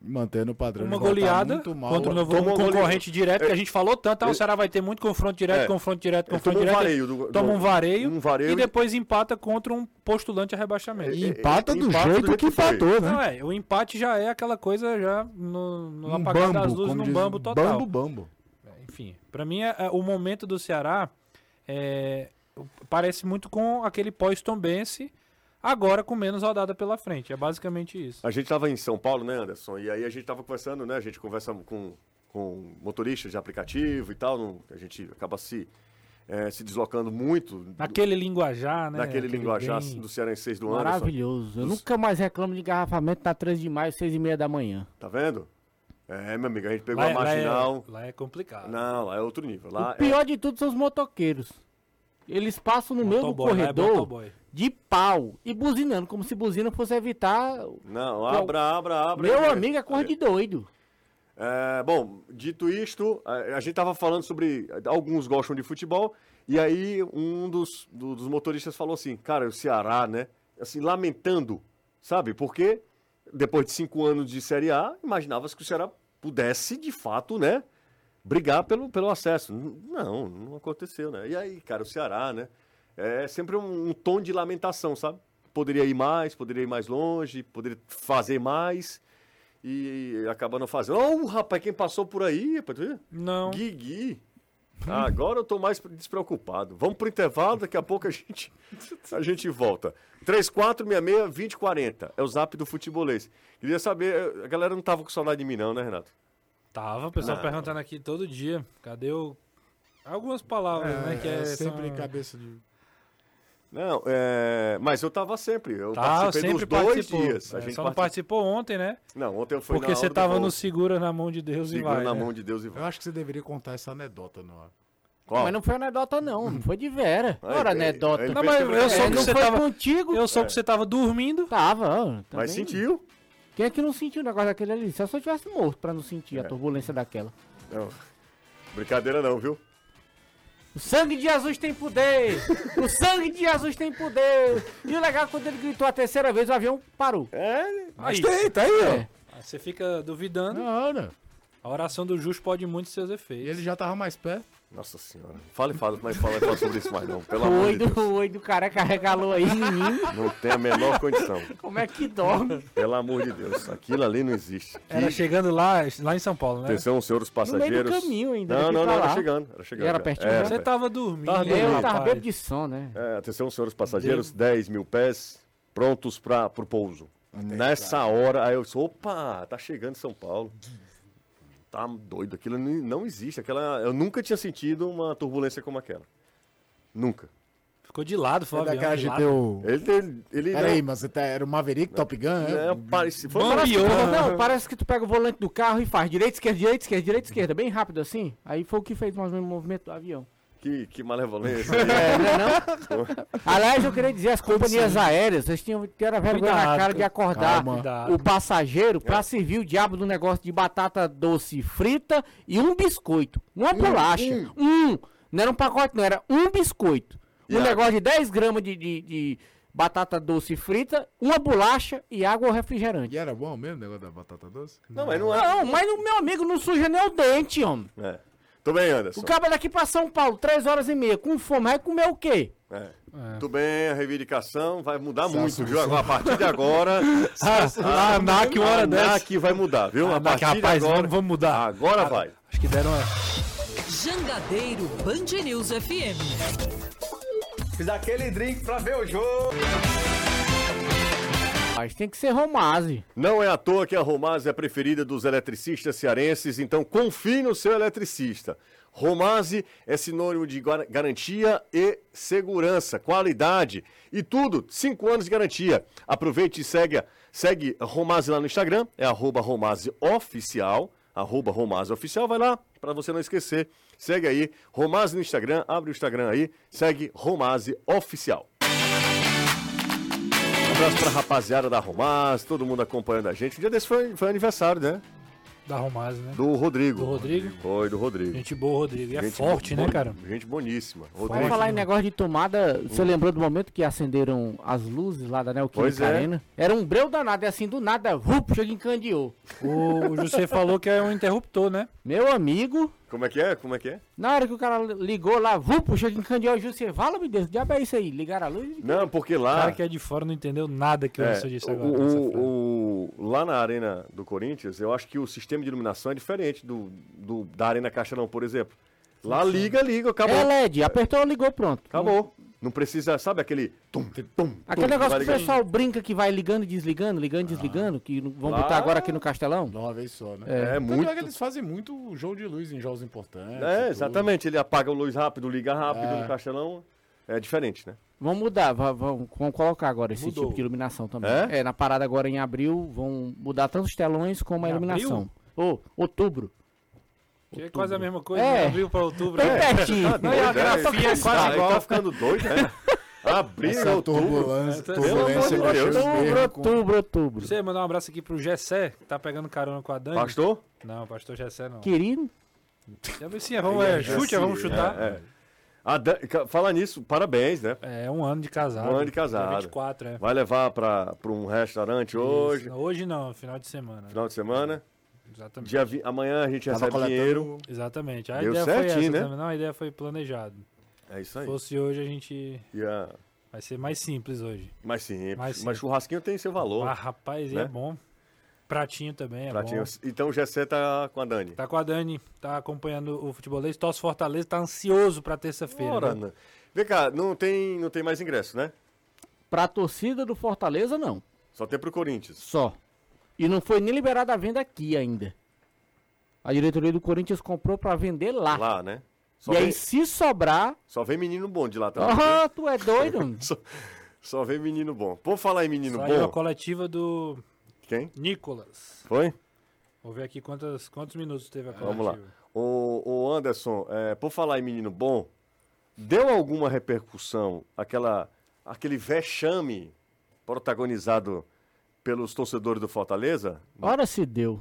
Mantendo o padrão Uma voltar goleada muito mal. contra o novo um concorrente direto, que a gente falou tanto, ah, o Ceará vai ter muito confronto direto, É. confronto direto, confronto tomou um direto. vareio do- toma do- um vareio, um vareio e depois empata contra um postulante a rebaixamento. E empata do Empata do jeito jeito que que empatou, né? Não, é, o empate já é aquela coisa já no, no Um apagar das bambo, luzes, como num diz- bambo total. Bambo, bambo. Enfim, pra mim é- é- o momento do Ceará é, parece muito com aquele pós-tombense, agora com menos rodada pela frente. É basicamente isso. A gente estava em São Paulo, né, Anderson? E aí a gente estava conversando, né? A gente conversa com, com motoristas de aplicativo e tal. não- a gente acaba se, eh, se deslocando muito do- Naquele linguajar, né? naquele aquele linguajar bem- do Cearenseis do Anderson. Maravilhoso. Eu Dos- nunca mais reclamo de engarrafamento na 13 de maio, 6 e meia da manhã. Tá vendo? É, meu amigo, a gente pegou Lá, a é- lá marginal. é, lá é complicado. Não, lá é outro nível. Lá o pior de tudo são os motoqueiros. Eles passam no meio do é corredor de pau e buzinando, como se buzina fosse evitar. Não, abra, abra, abra. Meu É, amigo é cor de doido. É, bom, dito isto, a, a gente estava falando sobre. Alguns gostam de futebol, e aí um dos, do- dos motoristas falou assim: Cara, o Ceará, né? Assim, lamentando, sabe? Porque depois de cinco anos de Série A, imaginava-se que o Ceará pudesse, de fato, né? Brigar pelo, pelo acesso. Não, não aconteceu, né? E aí, cara, o Ceará, né? É sempre um, um tom de lamentação, sabe? Poderia ir mais, poderia ir mais longe, poderia fazer mais e acaba não fazendo. Ô, rapaz, quem passou por aí? Não. Guigui. Ah, agora eu tô mais despreocupado. Vamos pro intervalo, daqui a pouco a gente, a gente volta. 3466-2040 é o zap do futebolês. Queria saber, a galera não tava com saudade de mim não, né, Renato? Tava, o pessoal Não. perguntando aqui todo dia. Cadê o. Algumas palavras, né? Que é, sempre são- cabeça de... Não, é... mas eu tava sempre. Eu Tá, participei sempre dos dois participou. dias. A É, gente só não participou- ontem, né? Não, ontem eu fui Porque na você do tava no segura na mão de Deus e Segura vai. na né? mão de Deus e vai. Eu acho que você deveria contar essa anedota ar. Qual? Mas não foi anedota, não. Não foi de Vera. Aí, Ora, aí, anedota. aí Não, mas eu É, soube que não você tava. contigo. Eu soube que você tava dormindo. Tava, também. Mas sentiu? Quem é que não sentiu o negócio daquele ali? Só se eu tivesse morto pra não sentir a É. turbulência daquela. Não. Brincadeira não, viu? O sangue de Jesus tem poder! o sangue de Jesus tem poder! E o legal é que quando ele gritou a terceira vez, o avião parou. É, Aí, Tem, tá aí, ó. É. aí você fica duvidando. Na hora. A oração do justo pode muito seus E efeitos. ele já tava mais perto. Nossa senhora. Fala e fala, mas fala, fala sobre isso mais não. Pelo amor O de oi do, Deus. o oi do careca regalou aí, menino. Não tem a menor condição. Como é que dorme? Pelo amor de Deus. Aquilo ali não existe. Era Que- chegando lá, lá em São Paulo, né? Atenção, senhores passageiros. do caminho ainda, Não, não, pra não, era chegando. Era chegando. E era pertinho, Era né? Você perto. tava dormindo. Tava Eu dormindo, tava rapaz. bêbado de som, né? É, atenção, senhores passageiros, 10 mil pés prontos para o pouso. Nessa hora, aí eu disse, opa, tá chegando São Paulo. Tá doido, aquilo não não existe. Aquela, eu nunca tinha sentido uma turbulência como aquela. Nunca. Ficou de lado, foi É o avião, daquela de o... Ele, ele, ele Peraí, mas você tá, era o Maverick Top Gun, É, é? parece, foi Parece não, parece que tu pega o volante do carro e faz direita, esquerda, direita, esquerda, direita, esquerda, bem rápido assim. Aí foi o que fez mais ou menos o movimento do avião. Que, que malevolência. É, não é não? Aliás, eu queria dizer, as companhias aéreas, vocês tinham que ter a vergonha na Cuidado, cara de acordar calma. O passageiro pra servir o diabo do negócio de batata doce frita e um biscoito. Uma bolacha. Um. Não era um pacote, não, era um biscoito. E Um água? negócio de 10 gramas de, de, de batata doce frita, uma bolacha e água ou refrigerante. E era bom mesmo o negócio da batata doce? Não, mas não é. Não, mas o meu amigo não suja nem o dente, homem. é. Tô bem, Anderson. O cara daqui pra São Paulo, 3 horas e meia, com fome, vai comer o quê? É. Tudo bem, a reivindicação vai mudar muito, viu? Agora, a partir de agora. Ah, a ANAC, uma hora a dessa. ANAC vai mudar, viu? A ANAC, partir de rapaz, agora. vamos, mudar. Agora vai. Acho que deram uma... Jangadeiro Band News FM. Fiz aquele drink pra ver o jogo. Tem que ser Romase. Não é à toa que a Romaz é a preferida dos eletricistas cearenses, então confie no seu eletricista. Romase é sinônimo de garantia e segurança, qualidade e tudo, 5 anos de garantia. Aproveite e segue, segue Romase lá no Instagram, é arroba Romase Oficial, arroba Romase Oficial, vai lá para você não esquecer. Segue aí, Romase no Instagram, abre o Instagram aí, segue Romase Oficial. Um abraço pra rapaziada da Romaz, todo mundo acompanhando a gente. O dia desse foi, foi aniversário, né? Da Romaz, né? Do Rodrigo. Do Rodrigo? Foi, do Rodrigo. Gente boa, Rodrigo. E é Gente forte, bo- né, cara? Gente boníssima. Vamos Rodrigo. falar em negócio de tomada. Você lembrou do momento que acenderam as luzes lá da Pois Neoquímica é. Arena? Era um breu danado, é assim, do nada, vup, chega encandeou. O, o José falou que é um interruptor, né? Meu amigo, Como é que é? Como é que é? na hora que o cara ligou lá, vup, chega encandeou, o José, fala, meu Deus, que diabo é isso aí? Ligaram a luz? Não, porque O lá. cara que é de fora não entendeu nada que o é, disse o- agora. o- o- lá na arena do Corinthians, eu acho que o sistema de iluminação é diferente do, do- da Arena Castelão, por exemplo. Lá liga, liga, acabou. É LED, apertou, ligou, pronto. Acabou. Não precisa, sabe aquele. Tum, tum, Aquele tum, negócio vai que o pessoal brinca que vai ligando e desligando, ligando e desligando, que não- vão Lá- botar agora aqui no Castelão. De uma vez só, né? É, muito. é que eles fazem muito jogo de luz em jogos importantes. É, tudo. exatamente. Ele apaga a luz rápido, liga rápido É. no Castelão. É diferente, né? Vamos mudar, va- vamos, vamos colocar agora esse Mudou. tipo de iluminação também. É? É? na parada agora em abril, vão mudar tanto os telões como a Em iluminação. Ô, outubro. Que é quase a mesma coisa, É. de abril pra outubro. Bem né? pertinho. Não, e a grafia é quase Ah, ele igual. tá ficando doido, né? Abril, Essa outubro. turbulência, Outubro, com- outubro, outubro. Você mandar um abraço aqui pro Gessé, que tá pegando carona com a Dani. Pastor? Não, pastor Gessé não. Querido, Já vi sim, vamos, é, chute, vamos chutar. É, é. A Dan- ca- Falar nisso, parabéns, né? É, um ano de casado. Um ano de casado. Dia 24, é. Vai levar pra, pra um restaurante hoje, Isso. Hoje não, final de semana. final de semana. Exatamente. Dia vi- Amanhã a gente Tava recebe coletando- dinheiro. Exatamente. A Deu ideia foi certinho, essa né? também. Não, a ideia foi planejado. É isso Se aí. fosse hoje, a gente. Ia- Vai ser mais simples hoje. Mais simples. Mais Mas simples. churrasquinho tem seu valor. Ah, rapaz, né? é bom. Pratinho também é Pratinho. bom. Então o Gessé tá com a Dani. Tá com a Dani, tá acompanhando o futebolês. Torce Fortaleza, tá ansioso pra terça-feira. Né? Vem cá, não tem, não tem mais ingresso, né? pra torcida do Fortaleza, não. Só tem pro Corinthians. Só. E não foi nem liberada a venda aqui ainda. A diretoria do Corinthians comprou pra vender lá. Lá, né? Só, e vem, aí, se sobrar. só vem menino bom de lá também. Ah, tu é doido? Só, só vem menino bom. Por falar em menino Saiu a bom. coletiva do Quem? Nicolas. Foi? Vou ver aqui quantos, quantos minutos teve a coletiva. Vamos lá. O, o Anderson, é, por falar em menino bom, deu alguma repercussão aquela, aquele vexame protagonizado pelos torcedores do Fortaleza? Ora se deu.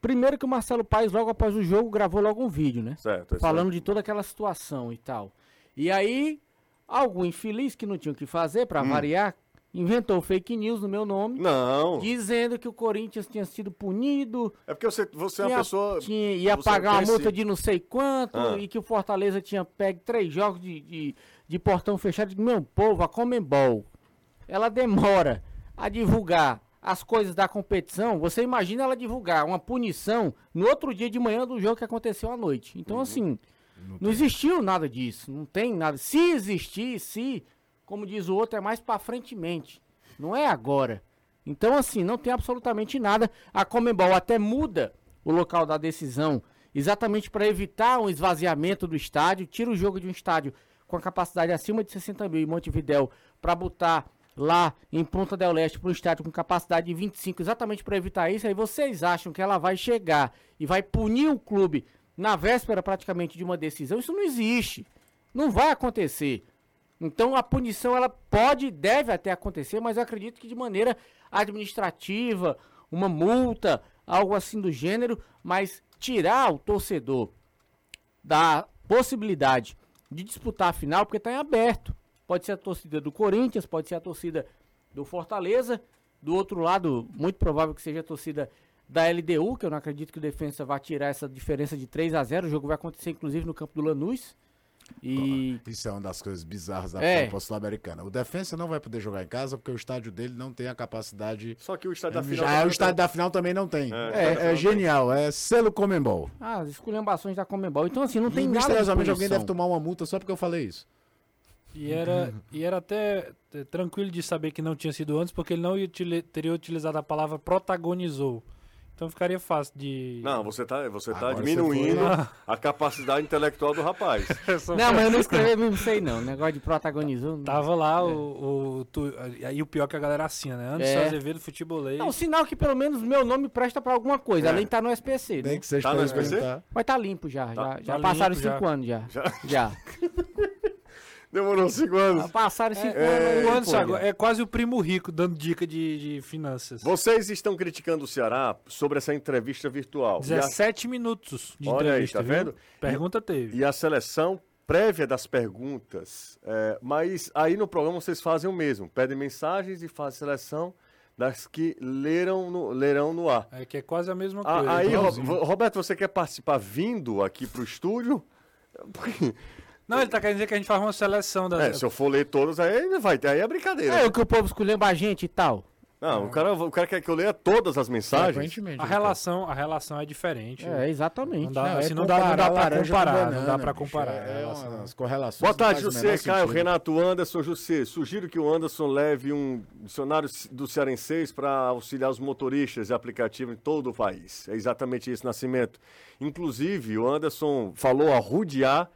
Primeiro que o Marcelo Paes, logo após o jogo, gravou logo um vídeo, né? Certo. Falando de toda aquela situação e tal. E aí, algum infeliz que não tinha o que fazer, pra Hum. variar, inventou fake news no meu nome, Não, dizendo que o Corinthians tinha sido punido, é porque você, você é uma pessoa. tinha- ia pagar uma multa de não sei quanto, Ah. e que o Fortaleza tinha pego três jogos de, de, de portão fechado. Meu povo, a Comembol, ela demora a divulgar as coisas da competição. Você imagina ela divulgar uma punição no outro dia de manhã do jogo que aconteceu à noite. Então, Uhum. assim, não existiu nada disso. Não tem nada. Se existir, se, como diz o outro, é mais pra frentemente. Não é agora. Então, assim, não tem absolutamente nada. A Comembol até muda o local da decisão exatamente para evitar um esvaziamento do estádio, tira o jogo de um estádio com a capacidade acima de 60 mil em Montevidéu para botar lá em Ponta del Leste para um estádio com capacidade de 25, exatamente para evitar isso, aí vocês acham que ela vai chegar e vai punir o clube na véspera praticamente de uma decisão? Isso não existe. Não vai acontecer. Então a punição ela pode, deve até acontecer, mas eu acredito que de maneira administrativa, uma multa, algo assim do gênero, mas tirar o torcedor da possibilidade de disputar a final, porque está em aberto. Pode ser a torcida do Corinthians, pode ser a torcida do Fortaleza, do outro lado, muito provável que seja a torcida da LDU, que eu não acredito que o Defensa vá tirar essa diferença de 3 a 0 O jogo vai acontecer inclusive no campo do Lanús. E Isso é uma das coisas bizarras da É. Copa Sul-Americana. O Defensa não vai poder jogar em casa porque o estádio dele não tem a capacidade. Só que o estádio da final. Já também é o não estádio tem. da final também não tem. É, É, é genial, é selo Comembol. ah, as esculhambações da Comembol. Então assim, não tem E nada misteriosamente alguém deve tomar uma multa só porque eu falei isso. E era, e era até eh, tranquilo de saber que não tinha sido antes, porque ele não utili- teria utilizado a palavra protagonizou. Então ficaria fácil de. Não, você tá, você tá Agora você diminuindo foi- a capacidade intelectual do rapaz. Não, mas eu não escrevi mesmo isso aí não. Negócio de protagonizou. Tava lá o, o, tu- Aí o pior é que a galera assina, né? Anderson É. Azevedo Futebolês. Não, sinal que pelo menos meu nome presta pra alguma coisa, É. além de estar no SPC. Né? que seja Tá no SPC? Vai estar limpo já. Tá- já tá já passaram limpo, cinco já. anos já. Já? Já. Demorou cinco anos. Já passaram cinco É, anos. o aí, Anderson pô. agora é quase o primo rico dando dica de, de finanças. Vocês estão criticando o Ceará sobre essa entrevista virtual. E a- 17 minutos de Olha aí, entrevista, tá viu? vendo? Pergunta teve. E a seleção prévia das perguntas. é, mas aí no programa vocês fazem o mesmo. Pedem mensagens e fazem seleção das que leram no, lerão no ar. É que é quase a mesma Ah, coisa. aí. Vo- Roberto, você quer participar vindo aqui pro estúdio? Porque- Não, ele tá querendo dizer que a gente faz uma seleção das. É, se eu for ler todos, aí vai ter. Aí é brincadeira. É o que o povo escolhendo a gente e tal. Não, o cara, o cara quer que eu leia todas as mensagens. A relação, a relação é diferente. É, exatamente. Não dá, Não, é assim, não, dá, não dá pra comparar. não banana, dá pra bicho, comparar. É, a é relação. umas correlações. Boa não tarde, José, Caio, sentido. Renato, Anderson, José. Sugiro que o Anderson leve um dicionário do Cearenseis para auxiliar os motoristas de aplicativo em todo o país. É exatamente isso, Nascimento. Inclusive, o Anderson falou arrudear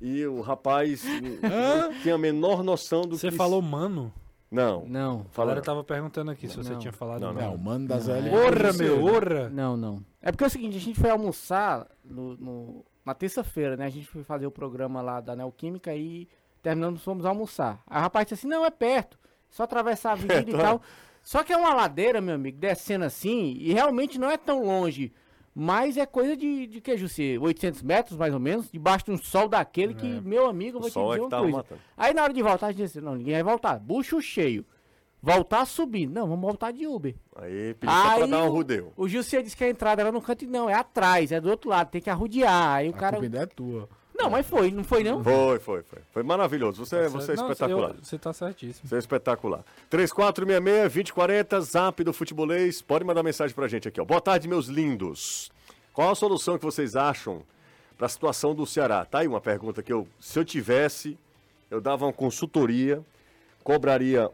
e o rapaz não tinha a menor noção do Você que... falou mano? Não, Não, A fala galera tava perguntando aqui se você Não. tinha falado Não, Não, mano. o mano das Não, é. Orra, meu, orra! não, não. É porque é o seguinte, a gente foi almoçar no, no- na terça-feira, né? A gente foi fazer o programa lá da Neoquímica e terminamos, fomos almoçar. Aí o rapaz disse assim, não, é perto, só atravessar a avenida e tal. Só que é uma ladeira, meu amigo, descendo assim, e realmente não é tão longe. Mas é coisa de, de que, Jussi? 800 metros, mais ou menos, debaixo de um sol daquele que, meu amigo, o vou te é dizer que uma tava coisa. matando. Aí na hora de voltar, a gente disse, não, ninguém vai voltar. Bucho cheio. Voltar subindo. Não, vamos voltar de Uber. Aí pediu só pra Aí dar um o- rodeu. O Jussi disse que a entrada era no canto e não, é atrás, é do outro lado, tem que arrodear. Aí o A cara. ainda é tua. Não, mas foi, não foi não? Foi, foi, foi. Foi maravilhoso. Você, você é Não, espetacular. eu- Você tá certíssimo. Você é espetacular. 3466-2040, zap do futebolês. Pode mandar mensagem pra gente aqui, ó. Boa tarde, meus lindos. Qual a solução que vocês acham pra situação do Ceará? Tá aí uma pergunta que eu, se eu tivesse, eu dava uma consultoria, cobraria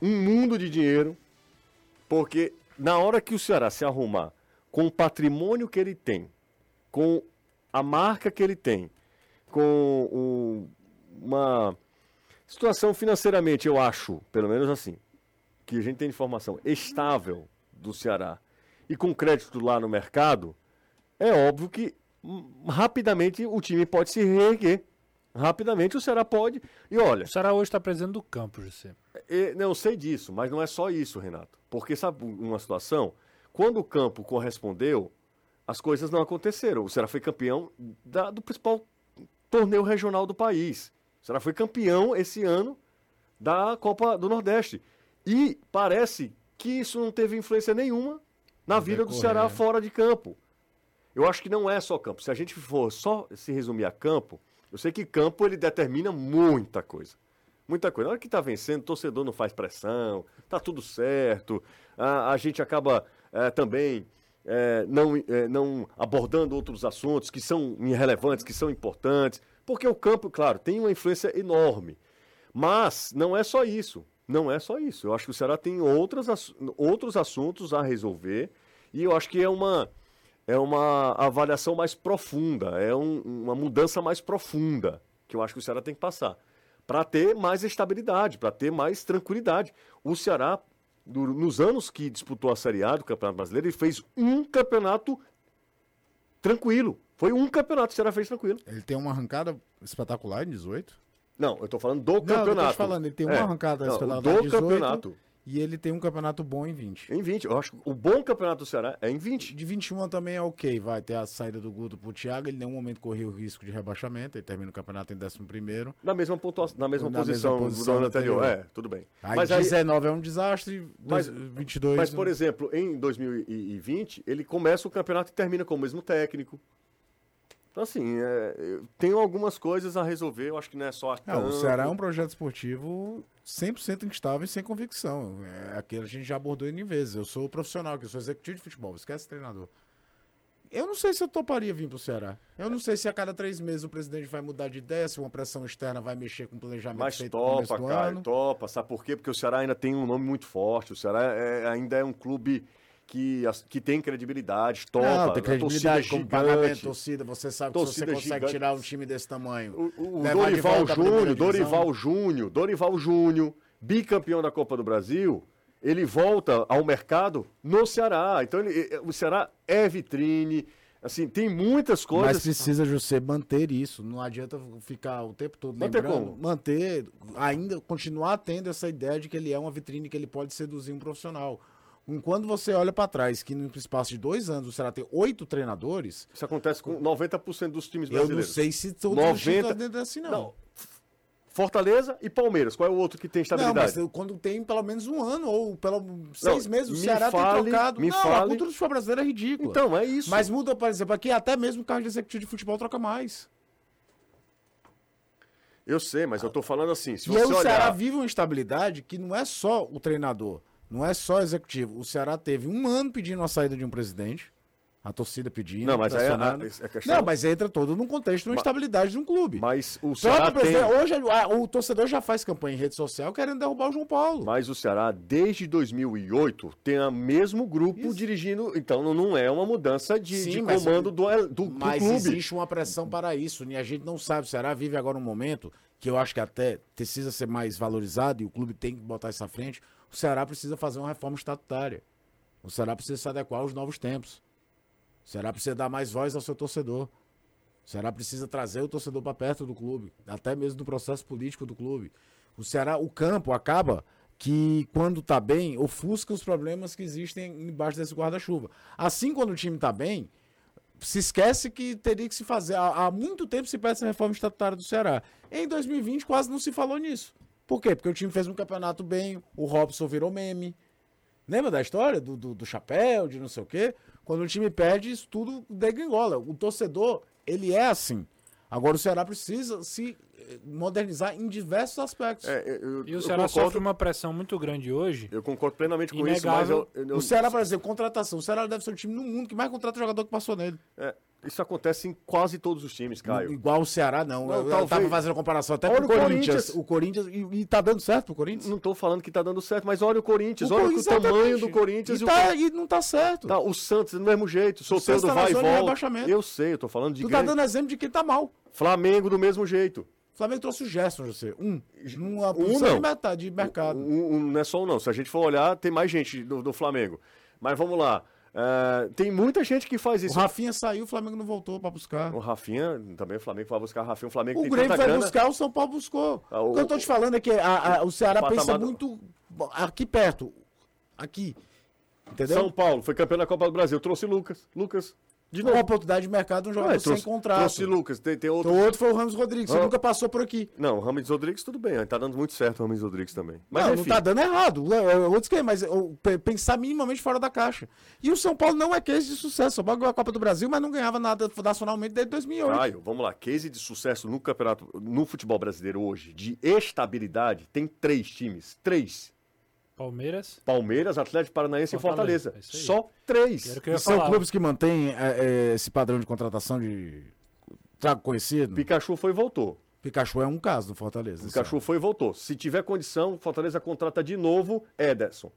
um mundo de dinheiro, porque na hora que o Ceará se arrumar com o patrimônio que ele tem, com a marca que ele tem, com o- uma situação financeiramente, eu acho, pelo menos assim, que a gente tem informação estável do Ceará e com crédito lá no mercado, é óbvio que rapidamente o time pode se reerguer. Rapidamente o Ceará pode. E olha, O Ceará hoje tá precisando do campo, José. é, não, eu sei disso, mas não é só isso, Renato. Porque sabe uma situação? Quando o campo correspondeu, as coisas não aconteceram. O Ceará foi campeão da- do principal torneio regional do país. O Ceará foi campeão esse ano da Copa do Nordeste. E parece que isso não teve influência nenhuma na vida do decorrer, Ceará né? fora de campo. Eu acho que não é só campo. Se a gente for só se resumir a campo, eu sei que campo ele determina muita coisa. Muita coisa. Na hora que tá vencendo, o torcedor não faz pressão, tá tudo certo. A, a gente acaba eh, também eh, não, eh, não abordando outros assuntos que são irrelevantes, que são importantes. Porque o campo, claro, tem uma influência enorme. Mas não é só isso. Não é só isso. Eu acho que o Ceará tem outras, outros assuntos a resolver. E eu acho que é uma, é uma avaliação mais profunda, é um- uma mudança mais profunda que eu acho que o Ceará tem que passar. Para ter mais estabilidade, para ter mais tranquilidade. O Ceará, nos anos que disputou a Série A do Campeonato Brasileiro, ele fez um campeonato tranquilo. Foi um campeonato que o Ceará fez tranquilo. Ele tem uma arrancada espetacular em 18. Não, eu tô falando do Não, eu tô campeonato. te falando, ele tem uma É, arrancada não, espetacular do em 18 campeonato. E ele tem um campeonato bom em 20. Em 20. Eu acho que o bom campeonato do Ceará é em 20. De 21 também é ok, vai ter a saída do Guto pro Thiago, ele em nenhum momento correu o risco de rebaixamento, ele termina o campeonato em 11º. Na mesma pontuação, na mesma Na posição, mesma posição do ano anterior. anterior. É, tudo bem. Aí mas aí, 19 é um desastre, Mas- dois- 22... mas, por né? exemplo, em 2020, ele começa o campeonato e termina com o mesmo técnico. Então, assim, é, tenho algumas coisas a resolver. Eu acho que não é só a Não, o. Ceará é um projeto esportivo 100% instável e sem convicção. É aquilo a gente já abordou N vezes. Eu sou profissional, que eu sou executivo de futebol, esquece treinador. Eu não sei se eu toparia vir pro Ceará. Eu não sei se a cada três meses o presidente vai mudar de ideia, se uma pressão externa vai mexer com o planejamento Mas feito no topa, Caio, ano. topa. Sabe por quê? Porque o Ceará ainda tem um nome muito forte. O Ceará é- ainda é um clube que, as- que tem credibilidade, topa. Não, tem a credibilidade torcida é gigante. torcida. Você sabe que Torcida se você consegue gigante. tirar um time desse tamanho. O, o- Dorival Júnior. Dorival Júnior, Dorival Júnior, bicampeão da Copa do Brasil, ele volta ao mercado no Ceará. Então ele- o Ceará é vitrine. Assim, tem muitas coisas. Mas precisa, José, manter isso. Não adianta ficar o tempo todo Manter lembrando. como? Manter, ainda continuar tendo essa ideia de que ele é uma vitrine, que ele pode seduzir um profissional. Enquanto você olha para trás, que no espaço de dois anos o Ceará tem oito treinadores, Isso acontece com 90% dos times eu não brasileiros. sei se todos os times 90 estão dentro assim, não. Não. Fortaleza e Palmeiras. Qual é o outro que tem Não, mas estabilidade? quando tem pelo menos um ano, ou pelo seis meses, o Ceará fale- tem trocado. me não, a fale- cultura do futebol brasileiro é ridícula. Então, é isso. Mas muda, por exemplo, aqui até mesmo o carro de executivo de futebol troca mais. Eu sei, mas eu tô falando assim, se E você o Ceará olhar... vive uma instabilidade que não é só o treinador, não é só executivo. O Ceará teve um ano pedindo a saída de um presidente, a torcida pedindo. Não, mas aí a- a- a questão- Não, mas entra todo num contexto de instabilidade de um clube. Mas o Ceará tem... Hoje ah, o torcedor já faz campanha em rede social querendo derrubar o João Paulo. Mas o Ceará, desde 2008, tem o mesmo grupo dirigindo. Então não- é uma mudança de, Sim, de mas- comando do, do, do Mas clube. existe uma pressão para isso, e a gente não sabe. O Ceará vive agora um momento que eu acho que até precisa ser mais valorizado e o clube tem que botar isso à frente. O Ceará precisa fazer uma reforma estatutária. O Ceará precisa se adequar aos novos tempos. O Ceará precisa dar mais voz ao seu torcedor. O Ceará precisa trazer o torcedor para perto do clube, até mesmo do processo político do clube. O Ceará, o campo acaba que quando tá bem, ofusca os problemas que existem embaixo desse guarda-chuva. Assim, quando o time tá bem, se esquece que teria que se fazer. Há muito tempo se pede essa reforma estatutária do Ceará. Em 2020 quase não se falou nisso. Por quê? Porque o time fez um campeonato bem, o Robson virou meme. Lembra da história do, do, do chapéu, de não sei o quê? Quando o time perde, isso tudo degringola. O torcedor, ele é assim. Agora o Ceará precisa se eh, modernizar em diversos aspectos. É, eu- E o Ceará concordo- sofre uma pressão muito grande hoje. Eu concordo plenamente com isso, mas Inegável. eu, eu- O Ceará, por exemplo, contratação. O Ceará deve ser o time no mundo que mais contrata jogador que passou nele. é, isso acontece em quase todos os times, Caio. Igual o Ceará, não. Não, eu, talvez- tava fazendo comparação até Olha pro o Corinthians. Corinthians. O Corinthians. E, e tá dando certo pro Corinthians? Não estou falando que tá dando certo, mas olha o Corinthians, O olha Corinthians, o tamanho exatamente. do Corinthians E, e, tá, o e não tá certo. Tá, o Santos do mesmo jeito, solteiro Santos do tá vai e volta. Eu sei, eu tô falando de tu tá grande- dando exemplo de quem tá mal. Flamengo do mesmo jeito. O Flamengo trouxe o Gerson, José. Um. Numa Um não. de metade de mercado. Um- um- não é só um não. Se a gente for olhar, tem mais gente do, do Flamengo. Mas vamos lá. É, tem muita gente que faz O isso. Rafinha saiu, o Flamengo não voltou pra buscar. O Rafinha, também o Flamengo vai buscar o Rafinha. O Flamengo O tem Grêmio foi grana. buscar, o São Paulo buscou. Ah, o, o- que eu tô te falando é que a- a- o Ceará o pensa do- muito aqui perto. Aqui. Entendeu? São Paulo foi campeão da Copa do Brasil. Trouxe Lucas. Lucas. De Uma novo. oportunidade de mercado um jogador Ué, trouxe, sem contrato. trouxe Lucas. Tem, tem outro. O outro foi o Ramos Rodrigues, você Ah. nunca passou por aqui. Não, o Rames Rodrigues, tudo bem. Tá dando muito certo o Rames Rodrigues também. Mas não, enfim. não tá dando errado. Outro esquema, mas pensar minimamente fora da caixa. E o São Paulo não é case de sucesso. Paulo ganhou a Copa do Brasil, mas não ganhava nada nacionalmente desde 2008. Caio, vamos lá. Case de sucesso no campeonato, no futebol brasileiro hoje, de estabilidade, tem três times. Três. Palmeiras. Palmeiras, Atlético Paranaense Fortaleza, e Fortaleza. é. Só três. O E são falar. clubes que mantêm é, é, esse padrão de contratação de trago conhecido. Pikachu foi e voltou. Pikachu é um caso do Fortaleza. Pikachu foi e voltou. Se tiver condição, Fortaleza contrata de novo Ederson.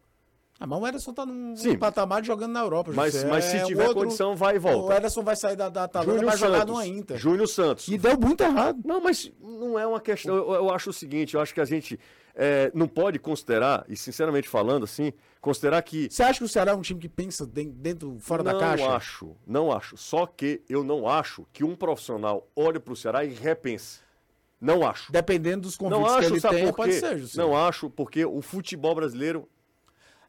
Ah, mas o Ederson tá num, Sim. patamar de jogando na Europa. Mas, José. mas se É tiver outro- condição, vai e O volta. Ederson vai sair da, da Atalanta Júnior vai jogar numa Inter. Júnior Santos. E deu muito errado. Não, mas não é uma questão. Eu, eu acho o seguinte, eu acho que a gente é, não pode considerar, e sinceramente falando assim, considerar que. Você acha que o Ceará é um time que pensa den- dentro, fora não da caixa? acho, não acho. Só que eu não acho que um profissional olhe para o Ceará e repense. Não acho. Dependendo dos Não convites que acho, ele sabe tem, pode ser, José. Não acho, porque o futebol brasileiro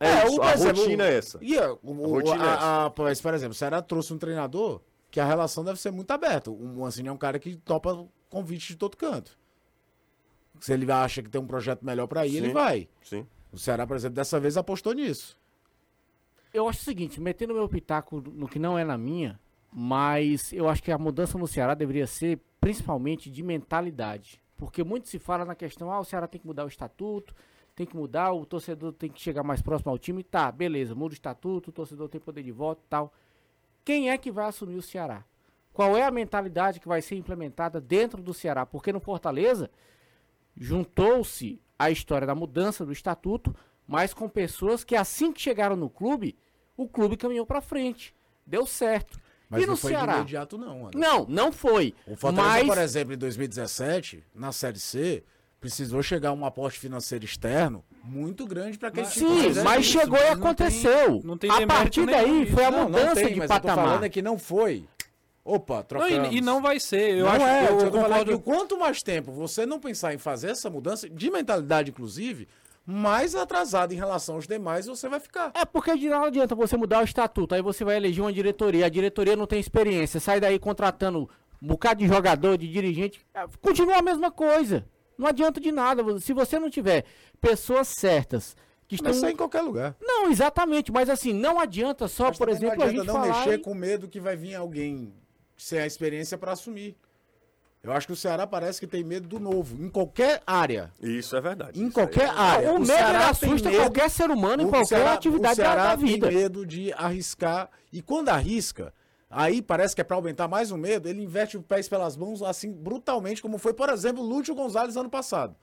é, É, isso, a exemplo, rotina é essa. E a, o, A rotina é a- a- mas, por exemplo, o Ceará trouxe um treinador que a relação deve ser muito aberta. O Mancini é um cara que topa convite de todo canto. Se ele acha que tem um projeto melhor pra ir, ele Sim. vai. Sim. O Ceará, por exemplo, dessa vez apostou nisso. Eu acho o seguinte, metendo meu pitaco no que não é na minha, mas eu acho que a mudança no Ceará deveria ser principalmente de mentalidade. Porque muito se fala na questão, ah, o Ceará tem que mudar o estatuto, tem que mudar, o torcedor tem que chegar mais próximo ao time. Tá, beleza, muda o estatuto, o torcedor tem poder de voto e tal. Quem é que vai assumir o Ceará? Qual é a mentalidade que vai ser implementada dentro do Ceará? Porque no Fortaleza juntou-se a história da mudança do estatuto, mas com pessoas que assim que chegaram no clube, o clube caminhou pra frente. Deu certo. Mas e no não foi de Ceará? imediato, não. Anderson. Não, não foi. O Fortaleza, mas por exemplo, em 2017, na Série C, precisou chegar um aporte financeiro externo muito grande para que time Sim, fizesse mas isso. chegou e mas não aconteceu. tem- não tem a partir daí foi a Não, não mudança tem, de mas eu tô patamar. falando é que não foi. Opa, Não, trocamos. e, e não vai ser. Eu não acho é, eu, eu, eu tô falando que concordo. quanto mais tempo você não pensar em fazer essa mudança, de mentalidade inclusive, mais atrasado em relação aos demais você vai ficar. É porque de nada adianta você mudar o estatuto, aí você vai eleger uma diretoria, a diretoria não tem experiência, sai daí contratando um bocado de jogador, de dirigente, é, continua a mesma coisa. Não adianta de nada, se você não tiver pessoas certas que estão... Mas em qualquer lugar. Não, exatamente, mas assim, não adianta só, Mas por exemplo, não a adianta gente não falar... mexer e- com medo que vai vir alguém sem a experiência para assumir. Eu acho que o Ceará parece que tem medo do novo, em qualquer área. Isso é verdade. Em qualquer é- área. O medo Ceará assusta medo- qualquer ser humano em o qualquer Ceará- atividade o da, Ceará da vida. tem medo de arriscar. E quando arrisca, aí parece que é para aumentar mais o medo, ele inverte os pés pelas mãos assim brutalmente, como foi, por exemplo, o Lúcio Gonzalez ano passado.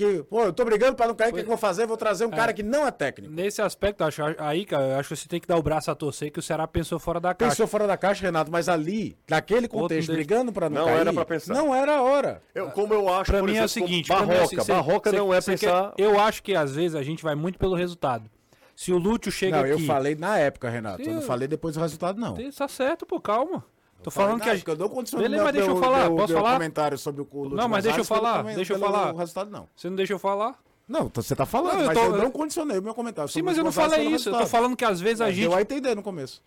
Que, pô, eu tô brigando para não cair, o que, que eu vou fazer? Vou trazer um cara que não é técnico. Nesse aspecto, acho, aí, cara, eu acho que você tem que dar o braço a torcer que o Ceará pensou fora da caixa. Pensou fora da caixa, Renato, mas ali, naquele contexto, deles- brigando para não, Não cair, era pra pensar. Não era a hora. Eu, como eu acho, Pra por mim é o exemplo, seguinte, é o Barroca. se- Barroca cê- não é cê quer- pensar... eu acho que às vezes a gente vai muito pelo resultado. Se o Lúcio chega não, aqui... eu falei na época, Renato. Sim, eu não falei depois do resultado, não. Tá certo, pô, calma. Tô falando na que a época, eu não condiciono Beleza, meu- mas deixa eu falar, meu- posso meu falar? comentário sobre o Lúcio Não, mas deixa eu falar, pelo- deixa eu falar. resultado, não. Você não deixou falar? Não, você tá falando, Não, eu mas tô- eu não eu- condicionei o meu comentário. Sim, mas eu não falei isso. Eu tô falando que às vezes a Mas gente... Deu a entender no começo.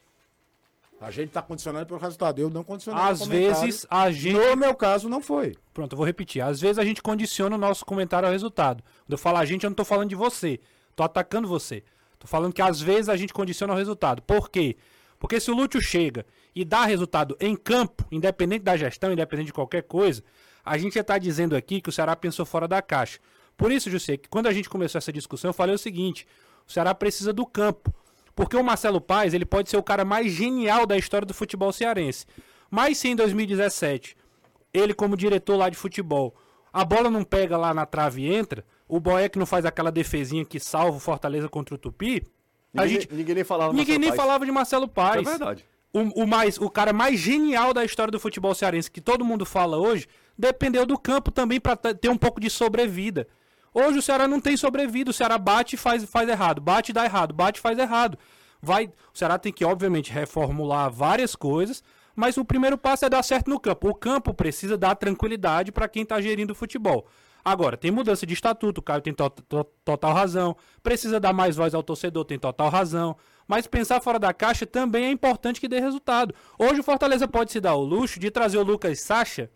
A gente tá condicionando pelo resultado. Eu não condicionei Às vezes a gente... No meu caso, não foi. Pronto, eu vou repetir. Às vezes a gente condiciona o nosso comentário ao resultado. Quando eu falo a gente, eu não tô falando de você. Tô atacando você. Tô falando que às vezes a gente condiciona o resultado. Por quê? Porque se o Lúcio chega e dá resultado em campo, independente da gestão, independente de qualquer coisa, a gente já tá dizendo aqui que o Ceará pensou fora da caixa. Por isso, José, que quando a gente começou essa discussão, eu falei o seguinte: o Ceará precisa do campo. Porque o Marcelo Paes, ele pode ser o cara mais genial da história do futebol cearense. Mas se em 2017 ele como diretor lá de futebol, a bola não pega lá na trave e entra, o Boeck não faz aquela defesinha que salva o Fortaleza contra o Tupi, a Ninguém, gente, ninguém nem falava ninguém nem falava de Marcelo Paes. É verdade. O, o mais, o cara mais genial da história do futebol cearense, que todo mundo fala hoje, dependeu do campo também para ter um pouco de sobrevida. Hoje o Ceará não tem sobrevida, o Ceará bate e faz, faz errado, bate e dá errado, bate e faz errado. Vai, o Ceará tem que, obviamente, reformular várias coisas, mas o primeiro passo é dar certo no campo. O campo precisa dar tranquilidade para quem está gerindo o futebol. Agora, tem mudança de estatuto, o Caio tem to- to- total razão. Precisa dar mais voz ao torcedor, tem total razão. Mas pensar fora da caixa também é importante que dê resultado. Hoje o Fortaleza pode se dar o luxo de trazer o Lucas Sacha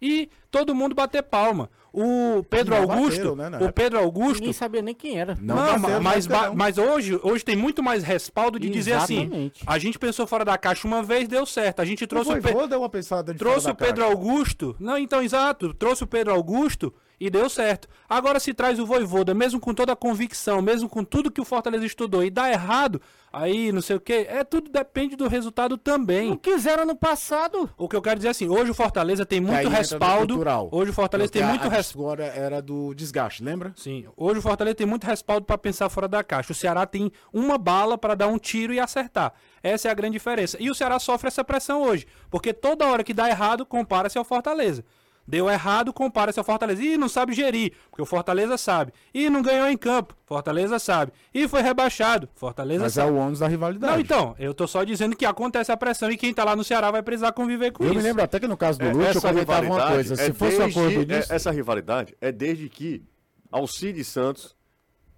e todo mundo bater palma. O Pedro Augusto, bateram, né, o. Pedro Augusto, Ninguém sabia nem quem era. Não não, bateram mas, mas hoje, hoje tem muito mais respaldo de dizer assim: Exatamente. a gente pensou fora da caixa uma vez, deu certo. A gente trouxe o, Pe- vou dar uma pensada de trouxe fora o Pedro caixa. Augusto. Não, então, exato. Trouxe o Pedro Augusto E deu certo. Agora se traz o Voivoda, mesmo com toda a convicção, mesmo com tudo que o Fortaleza estudou e dá errado, aí não sei o que, é tudo depende do resultado também. Não quiseram no passado. O que eu quero dizer é assim, hoje o Fortaleza tem Que muito respaldo. Hoje o Fortaleza Porque tem muito respaldo. Agora era do desgaste, lembra? Sim, hoje o Fortaleza tem muito respaldo para pensar fora da caixa. O Ceará tem uma bala para dar um tiro e acertar. Essa é a grande diferença. E o Ceará sofre essa pressão hoje, porque toda hora que dá errado, compara-se ao Fortaleza. Deu errado, compara-se ao Fortaleza. Ih, não sabe gerir, porque o Fortaleza sabe. Ih, não ganhou em campo, Fortaleza sabe. Ih, foi rebaixado, Fortaleza Mas é sabe. o ônus da rivalidade. Não, então, eu tô só dizendo que acontece a pressão e quem tá lá no Ceará vai precisar conviver com Eu isso. me lembro até que no caso do É, Lute eu comentava uma coisa. Se é fosse um desde- acordo é- disso. Essa rivalidade é desde que Alcides Santos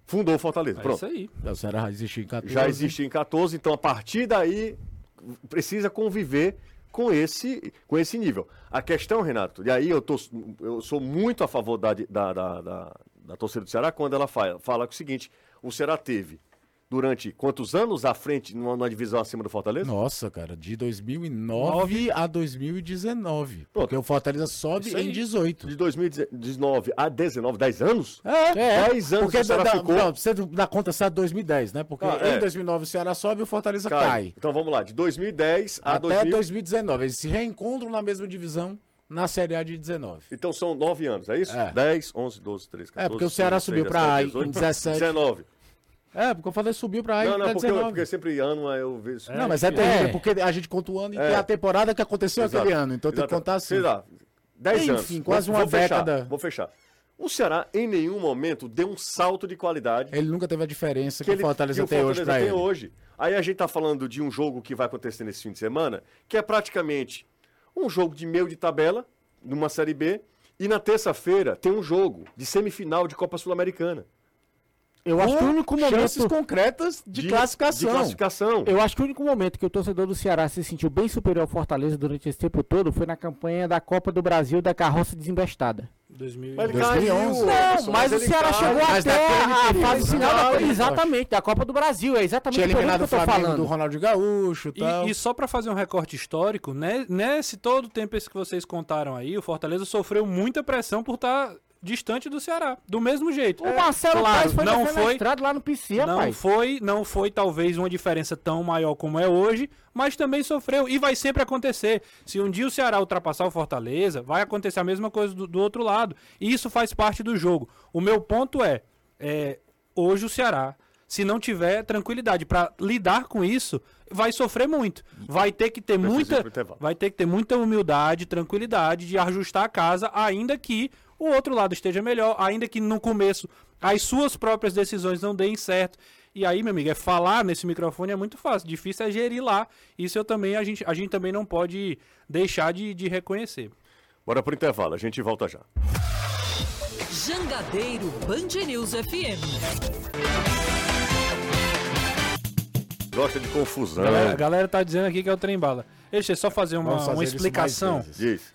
fundou o Fortaleza. É Pronto. isso aí. O Ceará existia em 14. Já existia em 14, então a partir daí precisa conviver com esse, com esse nível. A questão, Renato, e aí eu, tô, eu sou muito a favor da, da, da, da, da torcida do Ceará quando ela fala, fala o seguinte: o Ceará teve durante quantos anos à frente numa, divisão acima do Fortaleza? Nossa, cara, de 2009 a 2019. Porque o Fortaleza sobe em 18. De 2019 a 19, 10 anos? É, 10 anos porque que o Ceará dá, ficou. não, você dá conta só de 2010, né? Porque Ah, em é. 2009 o Ceará sobe e o Fortaleza Cai. cai. Então vamos lá, de 2010 a Até 2000. 2019. Eles se reencontram na mesma divisão na Série A de 19. Então são 9 anos, é isso? É. 10, 11, 12, 13, 14. É, porque o Ceará 15, subiu 16, pra A em 18, 17. 19. É, porque o Fortaleza subiu pra aí Não, não, porque, 19. porque sempre ano eu vejo. Não, mas é terrível, porque a gente conta o ano e É. a temporada que aconteceu Exato. aquele ano. Então tem que Exato. contar assim. Sei lá, 10 anos. Enfim, quase Vou- uma vou fechar, década. Vou fechar. O Ceará, em nenhum momento, deu um salto de qualidade Ele nunca teve a diferença que, ele- o Fortaleza que o tem hoje Fortaleza pra tem ele. hoje. Aí a gente tá falando de um jogo que vai acontecer nesse fim de semana, que é praticamente um jogo de meio de tabela, numa Série B, e na terça-feira tem um jogo de semifinal de Copa Sul-Americana. Eu acho que o único chances momento. concretas de, classificação. De classificação. Eu acho que o único momento que o torcedor do Ceará se sentiu bem superior ao Fortaleza durante esse tempo todo foi na campanha da Copa do Brasil da carroça desembestada. 2000 Mas ele 2011. caiu, Não, Anderson, mas o Ceará chegou mas até a fase final não, da, eu exatamente, da Copa do Brasil. É exatamente Tinha isso que eu o tô Flamengo falando. do Ronaldo Gaúcho e tal. E, e só pra fazer um recorte histórico, né, nesse todo o tempo esse que vocês contaram aí, o Fortaleza sofreu muita pressão por estar distante do Ceará, do mesmo jeito. O Marcelo claro, Paes foi não foi- lá no PC, Não rapaz. foi, não foi talvez uma diferença tão maior como é hoje, mas também sofreu e vai sempre acontecer. Se um dia o Ceará ultrapassar o Fortaleza, vai acontecer a mesma coisa do, do outro lado. E isso faz parte do jogo. O meu ponto é, é, hoje o Ceará, se não tiver tranquilidade para lidar com isso, vai sofrer muito. Vai ter que ter muita, vai ter que ter muita humildade, tranquilidade de ajustar a casa, ainda que o outro lado esteja melhor, ainda que no começo as suas próprias decisões não deem certo. E aí, meu amigo, é falar nesse microfone é muito fácil, difícil é gerir lá. Isso eu também a gente, a gente também não pode deixar de, de reconhecer. Bora pro intervalo, a gente volta já. Jangadeiro Band News FM. Gosta de confusão. A galera, a galera tá dizendo aqui que é o trem bala. Deixa eu só fazer uma, fazer uma explicação.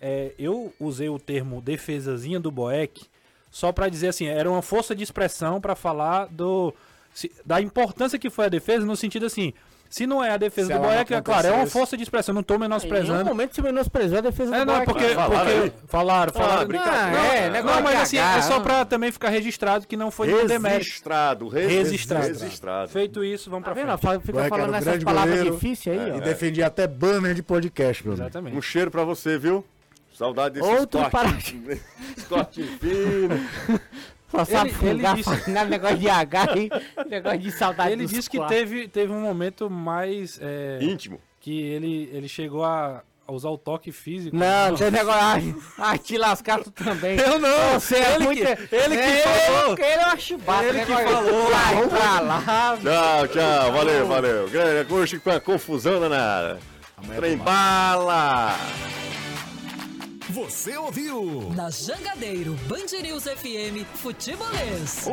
É, eu usei o termo defesazinha do Boeck só pra dizer assim, era uma força de expressão pra falar do se- da importância que foi a defesa no sentido assim, se não é a defesa Se do Boeck, é claro, é uma força de expressão, não tô Em nenhum menosprezando. momento se menosprezou a defesa É, do não, Boeck. porque, Falaram porque falaram, falaram. brincadeira. Não, é, negócio não, mas assim, é só pra também ficar registrado que não foi nenhum demérito. Registrado, Registrado. registrado. Feito isso, vamos Tá pra vendo? frente. Fica falando essas palavras difíceis aí, E ó. defendia até banner de podcast, meu. Exatamente. Um cheiro pra você, viu? Saudade desses Outro cortes- para- corte fino. Passar Ele- ele fungar, disse- negócio de H negócio de saudade Ele disse que teve, teve um momento mais é, Íntimo. que ele, ele chegou a a usar o toque físico. Não, não tem negócio. Ah, te lascar tu também. Eu não, Você é ele muito. que- ele que falou. Ele é uma chibata. Ele que negócio- falou. Vai pra lá. Tchau, tchau. Valeu, valeu. Grande curso com a confusão danada. Trem bala. Você ouviu? Na Jangadeiro Band News FM Futebolês.